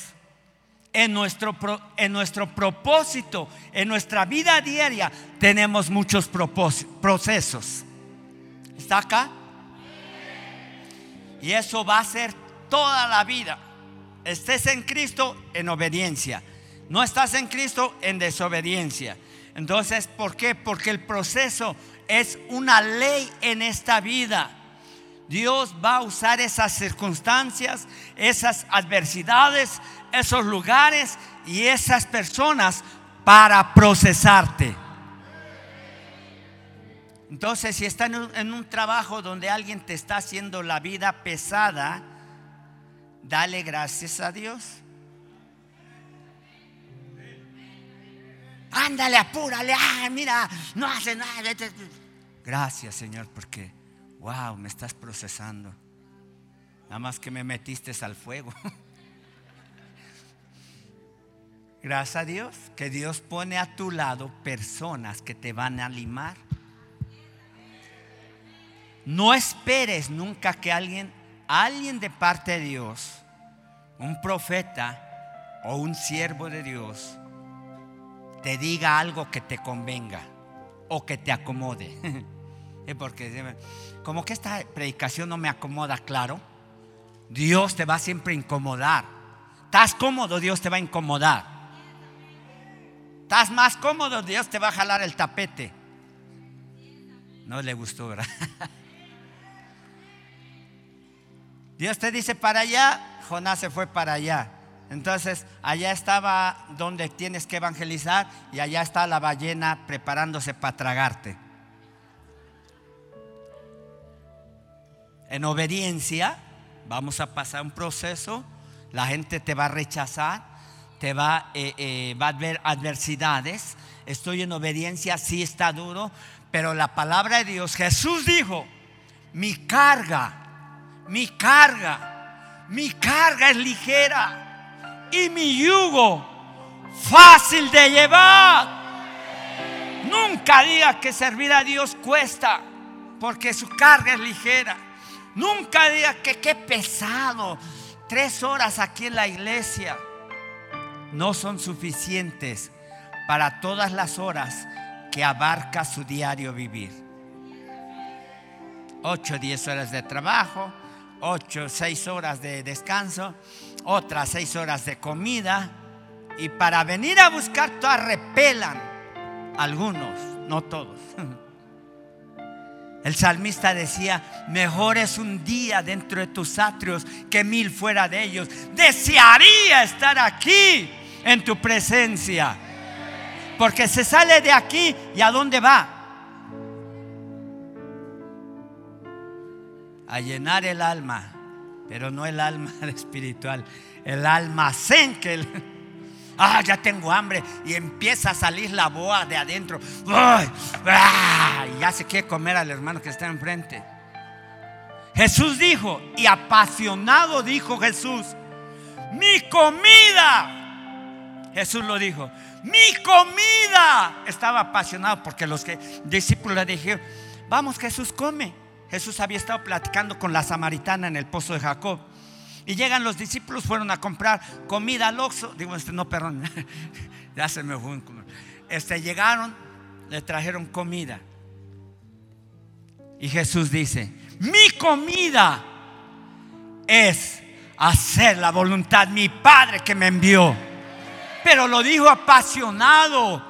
En nuestro, en nuestro propósito, en nuestra vida diaria, tenemos muchos procesos. ¿Está acá? Y eso va a ser toda la vida. Estés en Cristo en obediencia. No estás en Cristo en desobediencia. Entonces, ¿por qué? Porque el proceso es una ley en esta vida. Dios va a usar esas circunstancias, esas adversidades, esos lugares y esas personas para procesarte. Entonces, si está en un, en un trabajo donde alguien te está haciendo la vida pesada, dale gracias a Dios. Ándale, apúrale, ah, mira, no hace nada. Vete". Gracias, Señor, porque, wow, me estás procesando. Nada más que me metiste al fuego. Gracias a Dios que Dios pone a tu lado personas que te van a limar. No esperes nunca que alguien, alguien de parte de Dios, un profeta o un siervo de Dios, te diga algo que te convenga o que te acomode. Porque como que esta predicación no me acomoda, claro. Dios te va siempre a incomodar. Estás cómodo, Dios te va a incomodar. Estás más cómodo, Dios te va a jalar el tapete. No le gustó, ¿verdad? Dios te dice para allá, Jonás se fue para allá. Entonces, allá estaba donde tienes que evangelizar y allá está la ballena preparándose para tragarte. En obediencia, vamos a pasar un proceso, la gente te va a rechazar, te va, eh, eh, va a haber adversidades. Estoy en obediencia, sí está duro, pero la palabra de Dios, Jesús dijo, mi carga, mi carga, mi carga es ligera y mi yugo fácil de llevar. Nunca diga que servir a Dios cuesta, porque su carga es ligera. Nunca diga que qué pesado. Tres horas aquí en la iglesia no son suficientes para todas las horas que abarca su diario vivir. Ocho, diez horas de trabajo, ocho, seis horas de descanso, otras seis horas de comida. Y para venir a buscar, todas repelan. Algunos, no todos. El salmista decía, mejor es un día dentro de tus atrios que mil fuera de ellos. Desearía estar aquí en tu presencia. Porque se sale de aquí y a dónde va? A llenar el alma, pero no el alma espiritual, el almacén que... El, ah, ya tengo hambre y empieza a salir la boa de adentro. ¡Ah! Y ya se quiere comer al hermano que está enfrente. Jesús dijo, y apasionado dijo Jesús, mi comida. Jesús lo dijo, mi comida. Estaba apasionado porque los que, discípulos le dijeron, vamos Jesús come. Jesús había estado platicando con la samaritana en el pozo de Jacob. Y llegan los discípulos, fueron a comprar comida al Oxxo. Digo, este, no, perdón, ya se me fue. Este, llegaron, le trajeron comida. Y Jesús dice, mi comida es hacer la voluntad mi Padre que me envió. Pero lo dijo apasionado.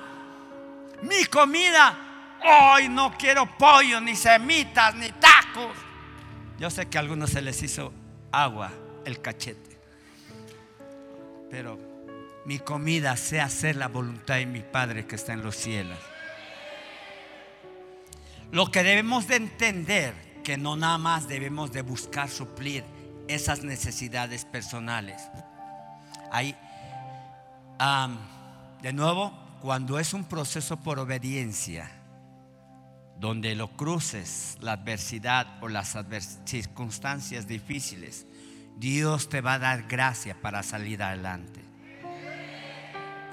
Mi comida, hoy no quiero pollo, ni semitas, ni tacos. Yo sé que a algunos se les hizo agua el cachete. Pero mi comida sea hacer la voluntad de mi Padre que está en los cielos. Lo que debemos de entender que no nada más debemos de buscar suplir esas necesidades personales. Am, de nuevo, cuando es un proceso por obediencia, donde lo cruces, la adversidad o las circunstancias difíciles, Dios te va a dar gracia para salir adelante.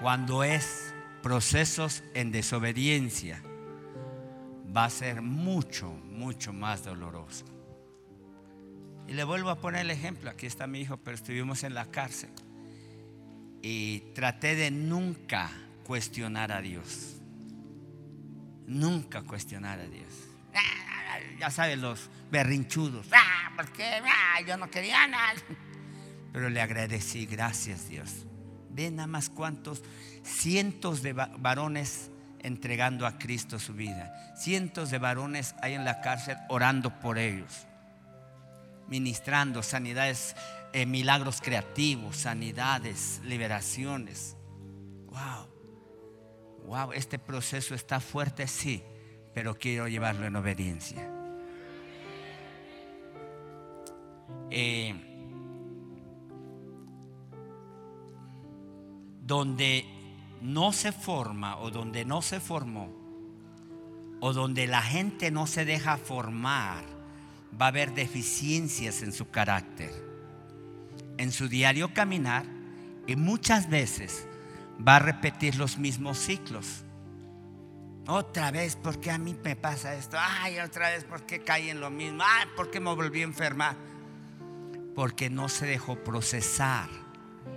Cuando es procesos en desobediencia, va a ser mucho, mucho más doloroso. Y le vuelvo a poner el ejemplo, aquí está mi hijo, pero estuvimos en la cárcel y traté de nunca cuestionar a Dios. Nunca cuestionar a Dios. Ah, Ya sabes, los berrinchudos. ¿Por qué? Ah, yo no quería nada. Pero le agradecí, gracias Dios. Ve nada más cuántos cientos de va- varones entregando a Cristo su vida. Cientos de varones hay en la cárcel orando por ellos. Ministrando sanidades, eh, milagros creativos, sanidades, liberaciones. Wow. Wow, este proceso está fuerte, sí, pero quiero llevarlo en obediencia. Eh, donde no se forma o donde no se formó o donde la gente no se deja formar, va a haber deficiencias en su carácter, en su diario caminar y muchas veces va a repetir los mismos ciclos. Otra vez, ¿por qué a mí me pasa esto? Ay, otra vez, ¿por qué caí en lo mismo? Ay, ¿por qué me volví a enfermar? Porque no se dejó procesar.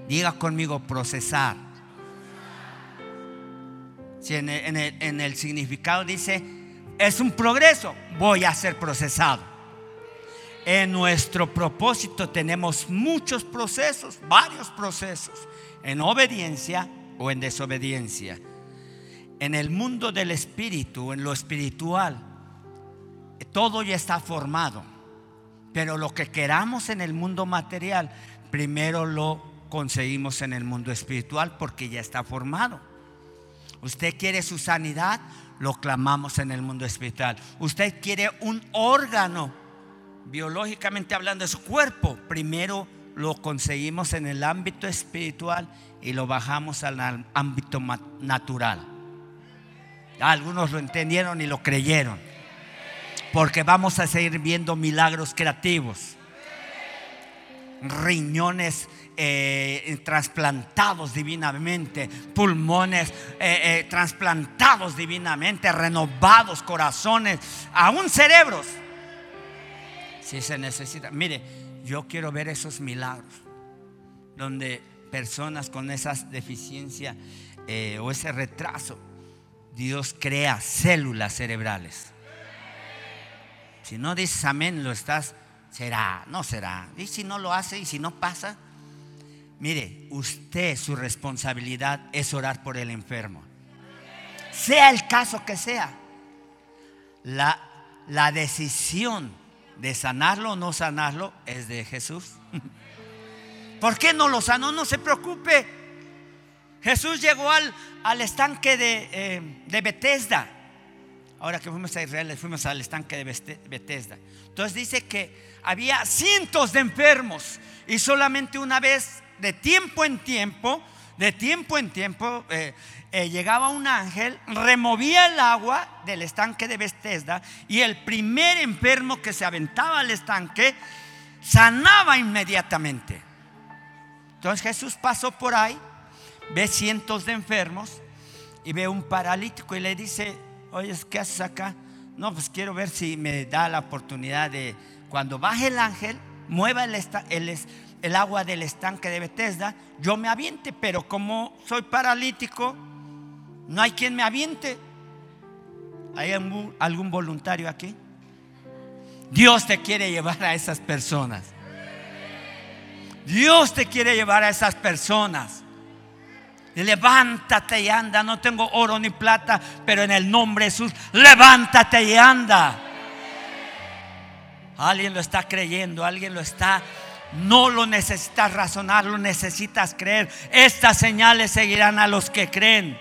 Diga conmigo, procesar. Si en el, en el- significado dice, es un progreso, voy a ser procesado. En nuestro propósito tenemos muchos procesos, varios procesos, en obediencia o en desobediencia. En el mundo del espíritu, en lo espiritual, todo ya está formado. Pero lo que queramos en el mundo material, primero lo conseguimos en el mundo espiritual porque ya está formado. Usted quiere su sanidad, lo clamamos en el mundo espiritual. Usted quiere un órgano, biológicamente hablando, su cuerpo, primero lo conseguimos en el ámbito espiritual y lo bajamos al ámbito natural. Algunos lo entendieron y lo creyeron. Porque vamos a seguir viendo milagros creativos. Riñones eh, trasplantados divinamente, pulmones eh, eh, trasplantados divinamente, renovados, corazones, aún cerebros. Si se necesita. Mire, yo quiero ver esos milagros donde personas con esa deficiencia o ese retraso, Dios crea células cerebrales. Si no dices amén, lo estás, será, no será. Y si no lo hace y si no pasa, mire, usted su responsabilidad es orar por el enfermo. Sea el caso que sea. La, la decisión de sanarlo o no sanarlo es de Jesús. ¿Por qué no lo sanó? No se preocupe. Jesús llegó al, al estanque de, eh, de Bethesda. Ahora que fuimos a Israel, fuimos al estanque de Bethesda. Entonces dice que había cientos de enfermos y solamente una vez, de tiempo en tiempo, de tiempo en tiempo, eh, eh, llegaba un ángel, removía el agua del estanque de Bethesda y el primer enfermo que se aventaba al estanque sanaba inmediatamente. Entonces Jesús pasó por ahí, ve cientos de enfermos y ve un paralítico y le dice, oye, ¿qué haces acá? No, pues quiero ver si me da la oportunidad de, cuando baje el ángel, mueva el, el agua del estanque de Bethesda, yo me aviente, pero como soy paralítico, no hay quien me aviente. ¿Hay algún voluntario aquí? Dios te quiere llevar a esas personas. Dios te quiere llevar a esas personas. Levántate y anda. No tengo oro ni plata, pero en el nombre de Jesús, levántate y anda. Alguien lo está creyendo, alguien lo está. No lo necesitas razonar, lo necesitas creer. Estas señales seguirán a los que creen.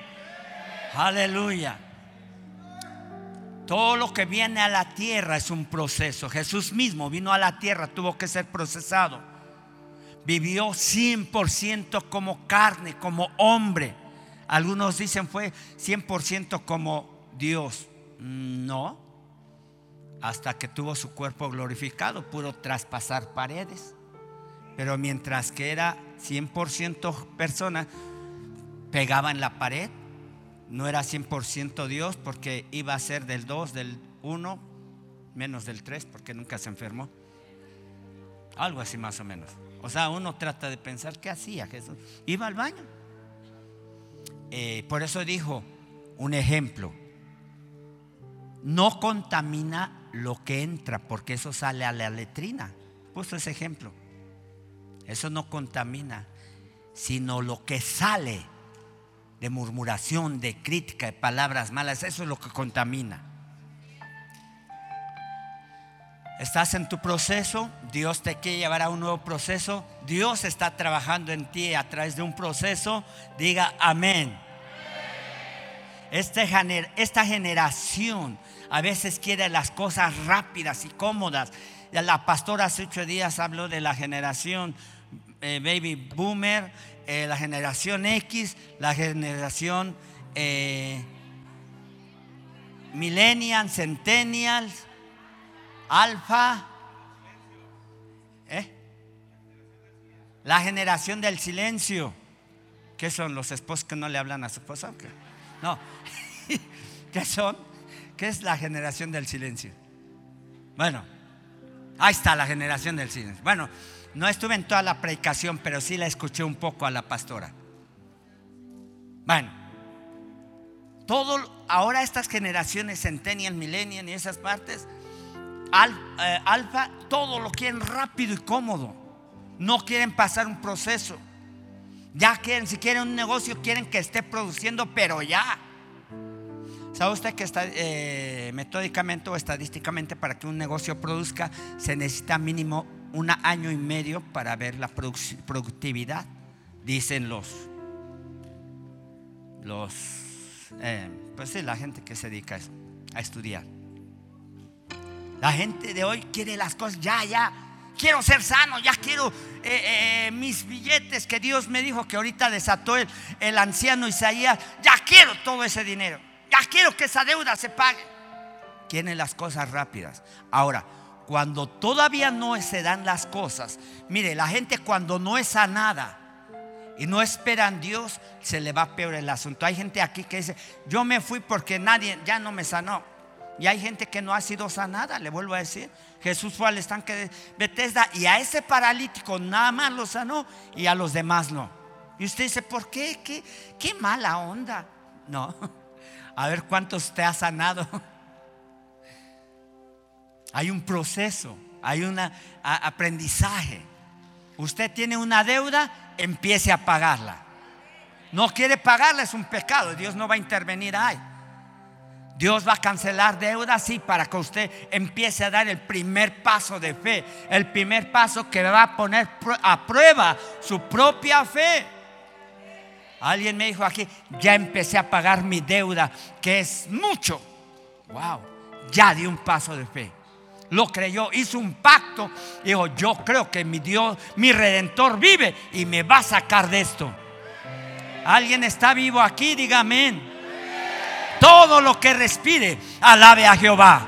Aleluya. Todo lo que viene a la tierra es un proceso. Jesús mismo vino a la tierra, tuvo que ser procesado vivió 100% como carne, como hombre. Algunos dicen fue 100% como Dios. No. Hasta que tuvo su cuerpo glorificado, pudo traspasar paredes. Pero mientras que era 100% persona, pegaba en la pared. No era 100% Dios porque iba a ser del 2, del 1, menos del 3 porque nunca se enfermó. Algo así más o menos. O sea, uno trata de pensar qué hacía Jesús. Iba al baño. Eh, por eso dijo un ejemplo. No contamina lo que entra, porque eso sale a la letrina. Puso ese ejemplo. Eso no contamina, sino lo que sale de murmuración, de crítica, de palabras malas, eso es lo que contamina. Estás en tu proceso, Dios te quiere llevar a un nuevo proceso, Dios está trabajando en ti a través de un proceso, diga amén. Este gener- esta generación a veces quiere las cosas rápidas y cómodas. La pastora hace ocho días habló de la generación eh, baby boomer, eh, la generación X, la generación eh, millennial, centennials, alfa, ¿eh? la generación del silencio. ¿Qué son los esposos que no le hablan a su esposa? qué? No, ¿qué son? ¿Qué es la generación del silencio? Bueno, ahí está la generación del silencio. Bueno, no estuve en toda la predicación, pero sí la escuché un poco a la pastora. Bueno, todo, ahora estas generaciones, Centennial, Millennial y esas partes, alfa, todo lo quieren rápido y cómodo. No quieren pasar un proceso. Ya quieren, si quieren un negocio, quieren que esté produciendo, pero ya. ¿Sabe usted que eh, metódicamente o estadísticamente para que un negocio produzca se necesita mínimo un año y medio para ver la produc- productividad? Dicen los, los, eh, pues sí, la gente que se dedica a estudiar. La gente de hoy quiere las cosas ya, ya. quiero ser sano, ya quiero eh, eh, mis billetes que Dios me dijo que ahorita desató el, el anciano Isaías, ya quiero todo ese dinero, ya quiero que esa deuda se pague. Quieren las cosas rápidas. Ahora, cuando todavía no se dan las cosas, mire, la gente cuando no es sanada y no esperan Dios, se le va peor el asunto. Hay gente aquí que dice, yo me fui porque nadie ya no me sanó. Y hay gente que no ha sido sanada, le vuelvo a decir. Jesús fue al estanque de Bethesda y a ese paralítico nada más lo sanó y a los demás no. Y usted dice, ¿por qué? ¿Qué, qué mala onda? No. A ver cuántos te ha sanado. Hay un proceso, hay un aprendizaje. Usted tiene una deuda, empiece a pagarla. No quiere pagarla, es un pecado. Dios no va a intervenir ahí. Dios va a cancelar deudas, sí, para que usted empiece a dar el primer paso de fe. El primer paso que va a poner a prueba su propia fe. Alguien me dijo aquí, ya empecé a pagar mi deuda, que es mucho. Wow, ya di un paso de fe lo creyó, hizo un pacto. Dijo, yo creo que mi Dios, mi redentor vive y me va a sacar de esto. ¿Alguien está vivo aquí? Diga amén. Todo lo que respire, alabe a Jehová.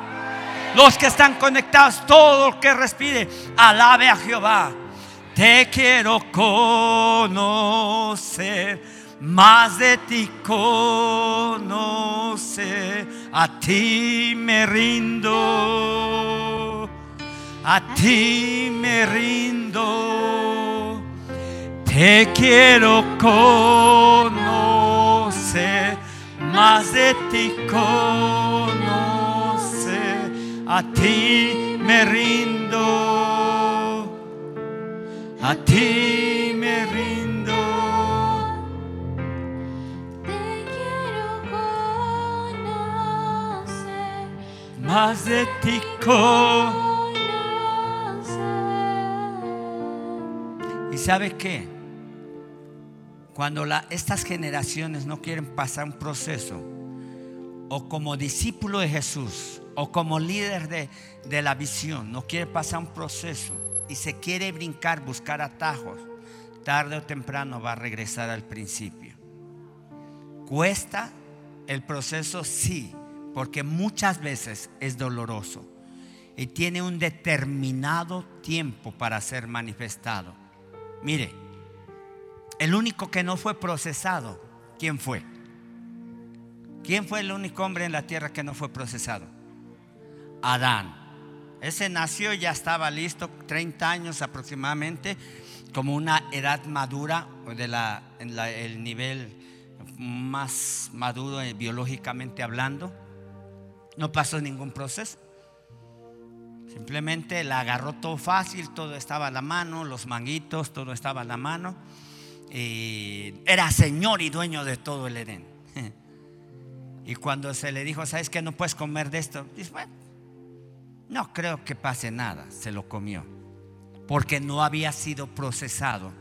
Los que están conectados, todo lo que respire, alabe a Jehová. Te quiero conocer, más de ti conocer, a ti me rindo, a ti me rindo. Te quiero conocer, más de ti conocer, a ti me rindo, a ti me rindo. Te quiero conocer, Más de ti conocer. ¿Y sabe qué? Cuando estas generaciones no quieren pasar un proceso, o como discípulo de Jesús, o como líder de, de la visión, no quiere pasar un proceso y se quiere brincar, buscar atajos, tarde o temprano va a regresar al principio. ¿Cuesta el proceso? Sí, porque muchas veces es doloroso y tiene un determinado tiempo para ser manifestado. Mire, el único que no fue procesado, ¿quién fue? ¿Quién fue el único hombre en la tierra que no fue procesado? Adán. Ese nació, ya estaba listo, 30 años aproximadamente, como una edad madura, de la, en el nivel más maduro eh, biológicamente hablando. No pasó ningún proceso. Simplemente la agarró todo fácil, todo estaba a la mano, los manguitos, todo estaba a la mano. Y era señor y dueño de todo el Edén. Y cuando se le dijo, ¿sabes que no puedes comer de esto? Dice, bueno, no creo que pase nada. Se lo comió. Porque no había sido procesado.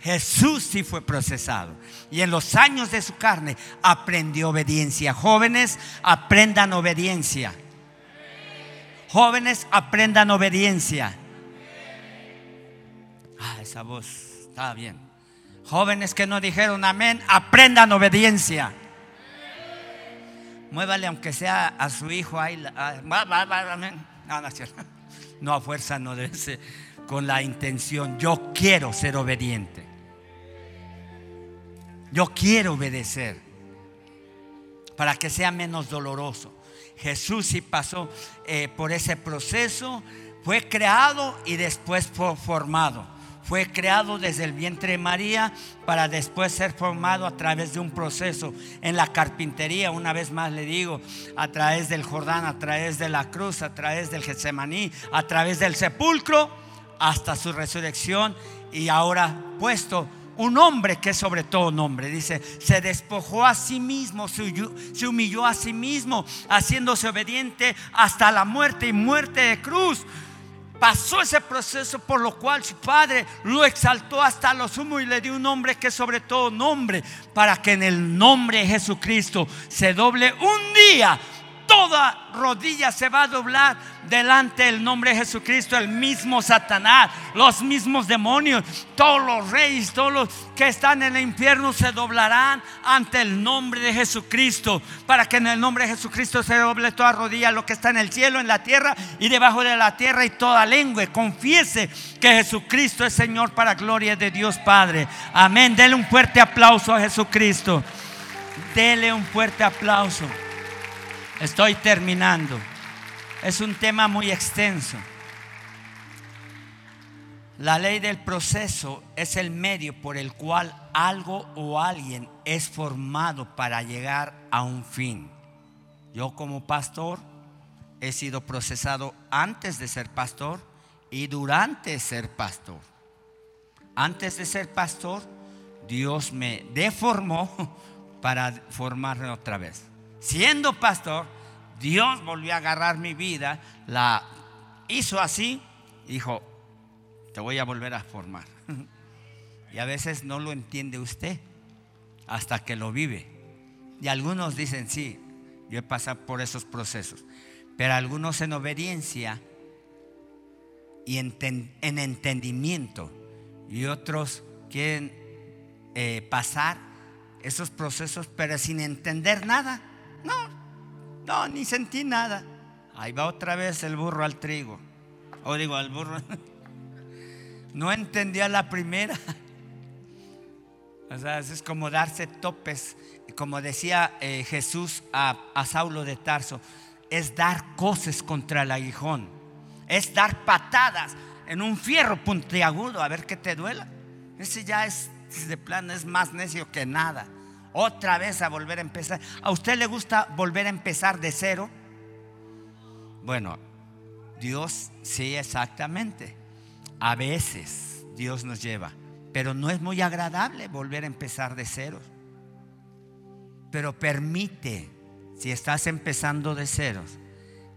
Jesús sí fue procesado. Y en los años de su carne aprendió obediencia. Jóvenes, aprendan obediencia. Jóvenes, aprendan obediencia. Ah, esa voz está bien. Jóvenes que no dijeron amén, aprendan obediencia. Muévale aunque sea a su hijo ahí. ah. No, no. No a fuerza, no debe ser con la intención. Yo quiero ser obediente. Yo quiero obedecer para que sea menos doloroso. Jesús sí pasó eh, por ese proceso, fue creado y después fue formado. Fue creado desde el vientre de María para después ser formado a través de un proceso en la carpintería, una vez más le digo, a través del Jordán, a través de la cruz, a través del Getsemaní, a través del sepulcro, hasta su resurrección y ahora puesto un hombre que es sobre todo nombre. Dice, se despojó a sí mismo, se humilló a sí mismo, haciéndose obediente hasta la muerte y muerte de cruz. Pasó ese proceso por lo cual su padre lo exaltó hasta lo sumo y le dio un nombre que sobre todo nombre, para que en el nombre de Jesucristo se doble un día toda rodilla se va a doblar delante del nombre de Jesucristo, el mismo Satanás, los mismos demonios, todos los reyes, todos los que están en el infierno se doblarán ante el nombre de Jesucristo, para que en el nombre de Jesucristo se doble toda rodilla, lo que está en el cielo, en la tierra y debajo de la tierra y toda lengua confiese que Jesucristo es Señor para gloria de Dios Padre. Amén. Dele un fuerte aplauso a Jesucristo. Dele un fuerte aplauso. Estoy terminando. Es un tema muy extenso. La ley del proceso es el medio por el cual algo o alguien es formado para llegar a un fin. Yo como pastor he sido procesado antes de ser pastor y durante ser pastor. Antes de ser pastor, Dios me deformó para formarme otra vez. Siendo pastor, Dios volvió a agarrar mi vida, la hizo así, dijo, te voy a volver a formar. Y a veces no lo entiende usted hasta que lo vive. Y algunos dicen, sí, yo he pasado por esos procesos. Pero algunos en obediencia y en, en entendimiento. Y otros quieren eh, pasar esos procesos, pero sin entender nada. No, no, ni sentí nada. Ahí va otra vez el burro al trigo. O digo, al burro. No entendía la primera. O sea, es como darse topes. Como decía eh, Jesús a, a Saulo de Tarso, es dar coces contra el aguijón. Es dar patadas en un fierro puntiagudo a ver qué te duela. Ese ya es de plano, es más necio que nada. Otra vez a volver a empezar. ¿A usted le gusta volver a empezar de cero? Bueno, Dios sí, exactamente. A veces Dios nos lleva, pero no es muy agradable volver a empezar de cero. Pero permite, si estás empezando de ceros,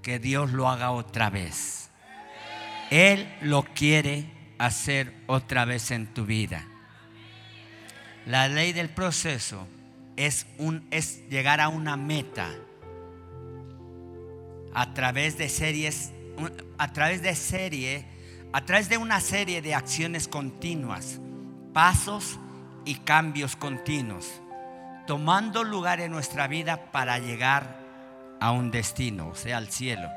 que Dios lo haga otra vez. Él lo quiere hacer otra vez en tu vida. La ley del proceso es, un, es llegar a una meta a través de series, a través de serie, a través de una serie de acciones continuas, pasos y cambios continuos, tomando lugar en nuestra vida para llegar a un destino, o sea, al cielo.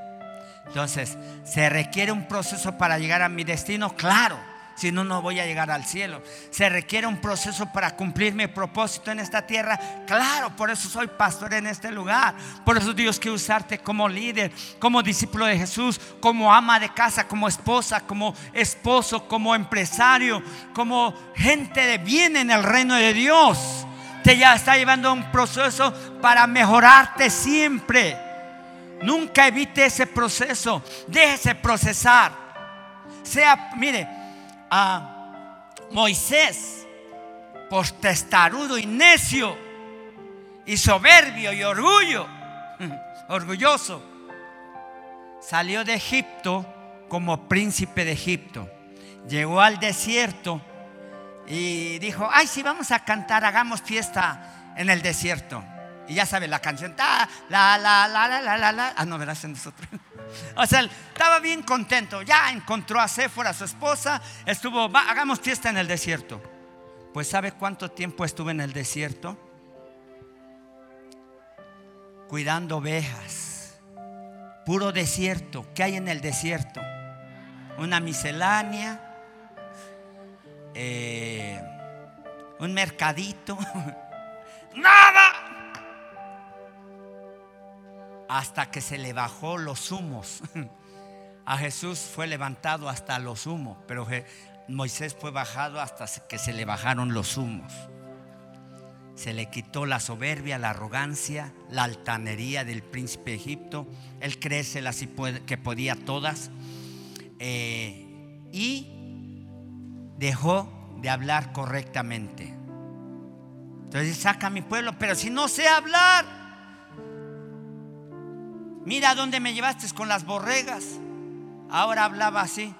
Entonces, ¿se requiere un proceso para llegar a mi destino? Claro, si no, no voy a llegar al cielo. ¿Se requiere un proceso para cumplir mi propósito en esta tierra? Claro, por eso soy pastor en este lugar. Por eso Dios quiere usarte como líder, como discípulo de Jesús, como ama de casa, como esposa, como esposo, como empresario, como gente de bien en el reino de Dios. Te ya está llevando un proceso para mejorarte siempre. Nunca evite ese proceso. Déjese procesar. Sea, mire, a Moisés, por testarudo y necio, y soberbio y orgullo, orgulloso, salió de Egipto como príncipe de Egipto. Llegó al desierto y dijo, ay, si vamos a cantar, hagamos fiesta en el desierto. Y ya sabe la canción, la, la, la, la, la, la, la. Ah, no, verás en nosotros. O sea, estaba bien contento. Ya encontró a Séfora, su esposa. Estuvo, hagamos fiesta en el desierto. Pues ¿sabe cuánto tiempo estuve en el desierto? Cuidando ovejas. Puro desierto. ¿Qué hay en el desierto? Una miscelánea. Eh, un mercadito. Nada hasta que se le bajó los humos. A Jesús fue levantado hasta los humos, pero Moisés fue bajado hasta que se le bajaron los humos. Se le quitó la soberbia, la arrogancia, la altanería del príncipe de Egipto. Él crece las que podía todas. Eh, y dejó de hablar correctamente. Entonces saca a mi pueblo, pero si no sé hablar, Mira dónde me llevaste con las borregas. Ahora hablaba así.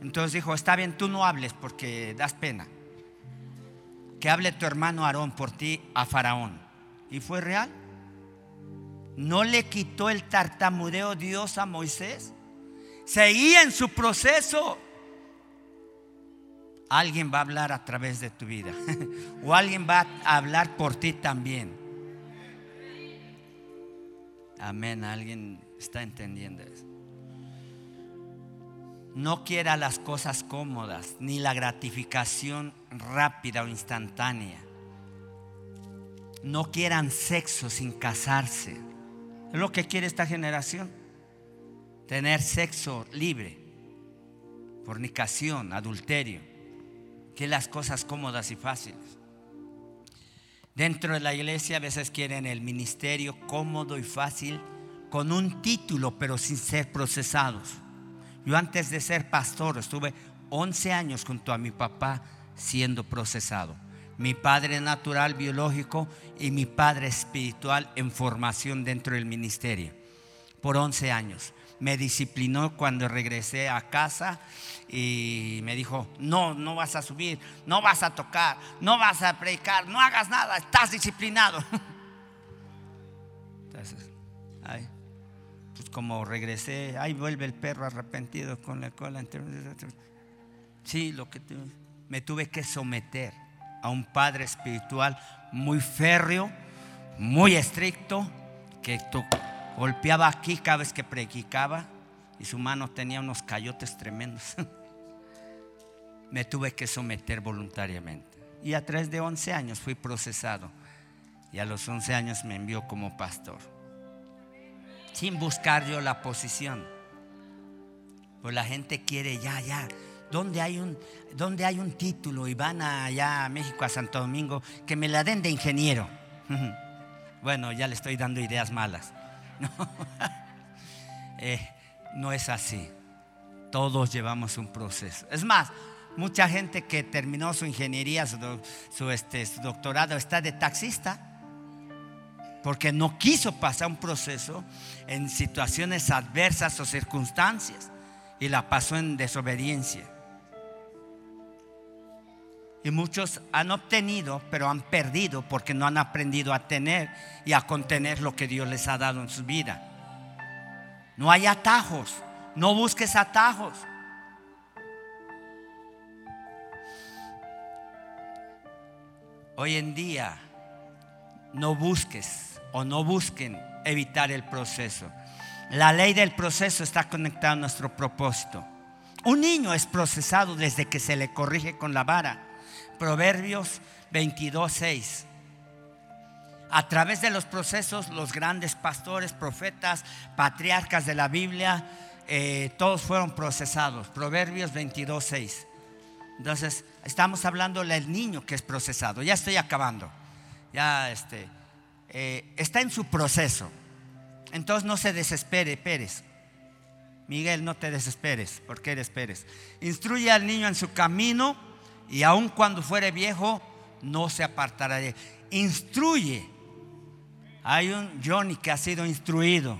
Entonces dijo, está bien, tú no hables porque das pena. que hable tu hermano Aarón por ti a Faraón. Y fue real. No le quitó el tartamudeo Dios a Moisés. Seguía en su proceso. Alguien va a hablar a través de tu vida. o alguien va a hablar por ti también. Amén. Alguien está entendiendo eso. No quiera las cosas cómodas, ni la gratificación rápida o instantánea. No quieran sexo sin casarse. Es lo que quiere esta generación. Tener sexo libre, fornicación, adulterio. Que las cosas cómodas y fáciles. Dentro de la iglesia a veces quieren el ministerio cómodo y fácil con un título pero sin ser procesados. Yo antes de ser pastor estuve 11 años junto a mi papá siendo procesado. Mi padre natural biológico y mi padre espiritual en formación dentro del ministerio. Por 11 años. Me disciplinó cuando regresé a casa y me dijo, no, no vas a subir, no vas a tocar, no vas a predicar, no hagas nada, estás disciplinado. Entonces, ay, pues como regresé, ahí vuelve el perro arrepentido con la cola. Sí, lo que me tuve que someter a un padre espiritual muy férreo, muy estricto, que to- golpeaba aquí cada vez que predicaba y su mano tenía unos cayotes tremendos. me tuve que someter voluntariamente. Y a través de 11 años fui procesado y a los 11 años me envió como pastor sin buscar yo la posición. Pues la gente quiere ya, ya. ¿Dónde hay un, dónde hay un título? Y van allá a México, a Santo Domingo, que me la den de ingeniero. Bueno, ya le estoy dando ideas malas. No, Eh, no es así. Todos llevamos un proceso. Es más, mucha gente que terminó su ingeniería, este, su doctorado, está de taxista porque no quiso pasar un proceso en situaciones adversas o circunstancias y la pasó en desobediencia. Y muchos han obtenido, pero han perdido porque no han aprendido a tener y a contener lo que Dios les ha dado en su vida. No hay atajos, no busques atajos. Hoy en día no busques o no busquen evitar el proceso. La ley del proceso está conectada a nuestro propósito. Un niño es procesado desde que se le corrige con la vara. Proverbios 22, 6. A través de los procesos, los grandes pastores, profetas, patriarcas de la Biblia, eh, todos fueron procesados. Proverbios 22, 6. Entonces, estamos hablando del niño que es procesado. Ya estoy acabando. Ya este, eh, está en su proceso. Entonces no se desespere, Pérez. Miguel, no te desesperes, porque eres Pérez. Instruye al niño en su camino y aun cuando fuere viejo, no se apartará de él. Instruye. Hay un Johnny que ha sido instruido.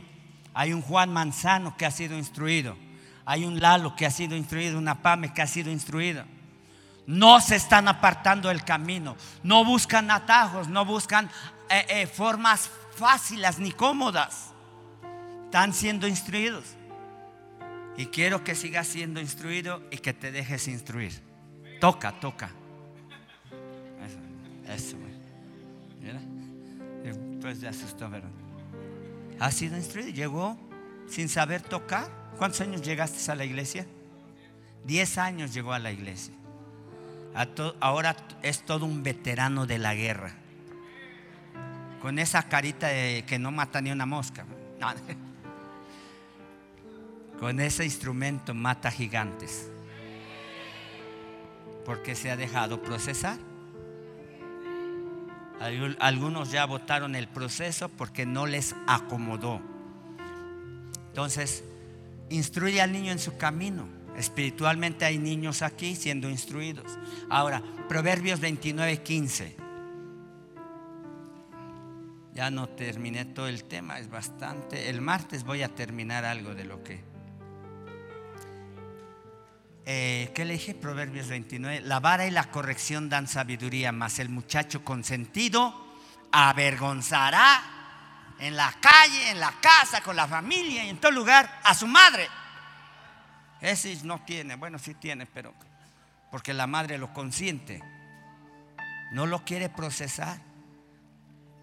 Hay un Juan Manzano que ha sido instruido. Hay un Lalo que ha sido instruido. Una Pame que ha sido instruido. No se están apartando del camino. No buscan atajos. No buscan eh, eh, formas fáciles ni cómodas. Están siendo instruidos. Y quiero que sigas siendo instruido y que te dejes instruir. Toca, toca. Eso, eso. Mira. Pues ya asustó, ¿verdad? Ha sido instruido. Llegó sin saber tocar. ¿Cuántos años llegaste a la iglesia? Diez años llegó a la iglesia. Ahora es todo un veterano de la guerra. Con esa carita de que no mata ni una mosca. Con ese instrumento mata gigantes. Porque se ha dejado procesar. Algu- Algunos ya votaron el proceso porque no les acomodó. Entonces, instruye al niño en su camino. Espiritualmente hay niños aquí siendo instruidos. Ahora, Proverbios 29, 15. Ya no terminé todo el tema, es bastante. El martes voy a terminar algo de lo que... eh, ¿qué le dije? Proverbios 29. La vara y la corrección dan sabiduría, mas el muchacho consentido avergonzará en la calle, en la casa, con la familia y en todo lugar a su madre. Ese no tiene, bueno, sí tiene, pero porque la madre lo consiente. No lo quiere procesar.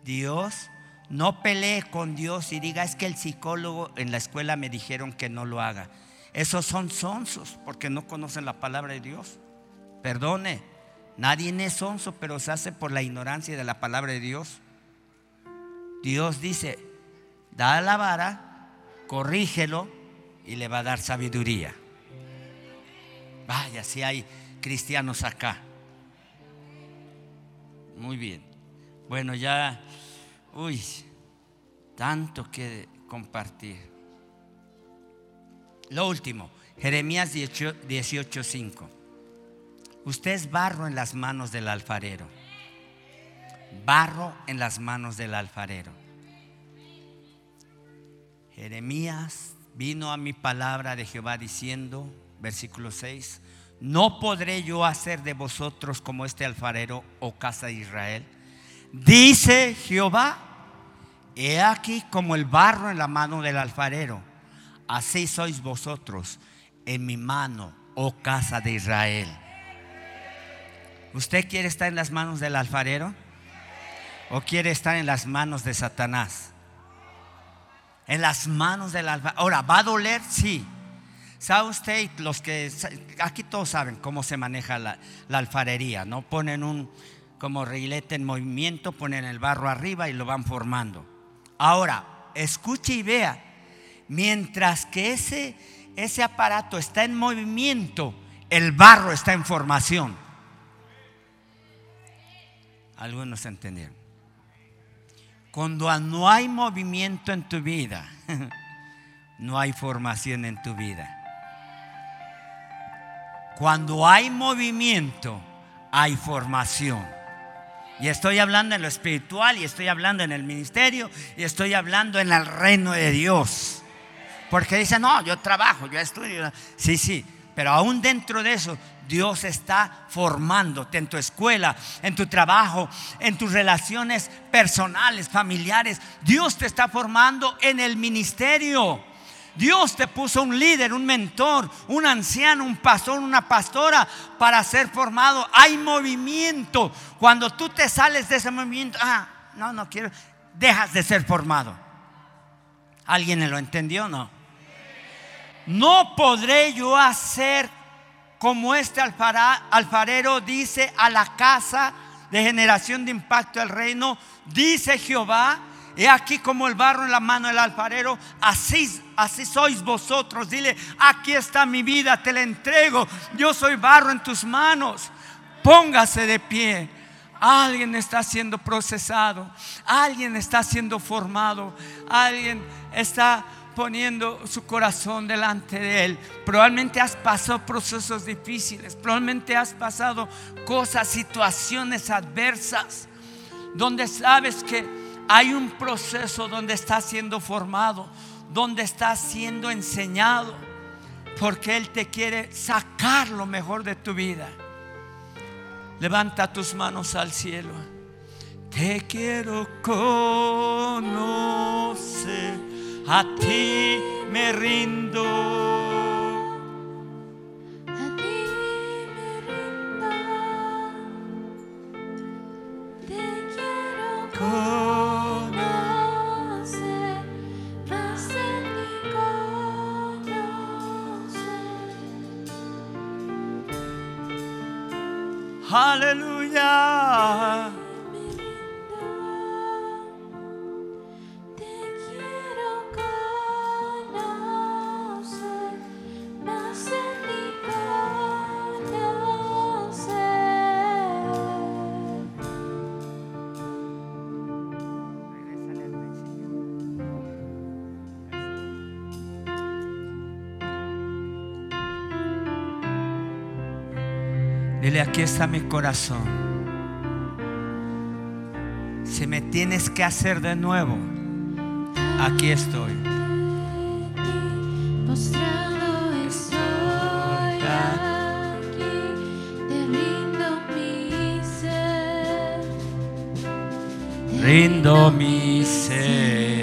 Dios, no pelee con Dios y diga, es que el psicólogo en la escuela me dijeron que no lo haga. Esos son sonsos porque no conocen la palabra de Dios. Perdone, nadie es sonso, pero se hace por la ignorancia de la palabra de Dios. Dios dice, da la vara, corrígelo y le va a dar sabiduría. Vaya, si hay cristianos acá. Muy bien. Bueno, ya, uy, tanto que compartir. Lo último, Jeremías 18:5. Usted es barro en las manos del alfarero. Barro en las manos del alfarero. Jeremías vino a mi palabra de Jehová diciendo, versículo 6, no podré yo hacer de vosotros como este alfarero o casa de Israel. Dice Jehová, he aquí como el barro en la mano del alfarero, así sois vosotros en mi mano, oh casa de Israel. ¿Usted quiere estar en las manos del alfarero? ¿O quiere estar en las manos de Satanás? En las manos del alfarero. Ahora, ¿va a doler? Sí. ¿Sabe usted? Los que aquí todos saben cómo se maneja la, alfarería, ¿no? Ponen un como reilete en movimiento, ponen el barro arriba y lo van formando. Ahora, escuche y vea, mientras que ese, ese aparato está en movimiento, el barro está en formación. Algunos entendieron. Cuando no hay movimiento en tu vida, no hay formación en tu vida. Cuando hay movimiento, hay formación. Y estoy hablando en lo espiritual, y estoy hablando en el ministerio, y estoy hablando en el reino de Dios. Porque dice, no, yo trabajo, yo estudio. Sí, sí, pero aún dentro de eso, Dios está formándote en tu escuela, en tu trabajo, en tus relaciones personales, familiares. Dios te está formando en el ministerio. Dios te puso un líder, un mentor, un anciano, un pastor, una pastora para ser formado. Hay movimiento. Cuando tú te sales de ese movimiento, ah, no, no quiero, dejas de ser formado. ¿Alguien lo entendió o no? No podré yo hacer como este alfarero dice a la casa de generación de impacto del reino, dice Jehová, he aquí como el barro en la mano del alfarero, así, así sois vosotros. Dile, aquí está mi vida, te la entrego, yo soy barro en tus manos. Póngase de pie. Alguien está siendo procesado, alguien está siendo formado, alguien está poniendo su corazón delante de Él. Probablemente has pasado procesos difíciles, probablemente has pasado cosas, situaciones adversas, donde sabes que hay un proceso donde estás siendo formado, donde estás siendo enseñado, porque Él te quiere sacar lo mejor de tu vida. Levanta tus manos al cielo. Te quiero conocer a ti me rindo. A ti me rindo, te quiero conocer, más de ti conocer. Aleluya. aquí está mi corazón. Si me tienes que hacer de nuevo, aquí estoy. Te rindo mi ser. Rindo mi ser.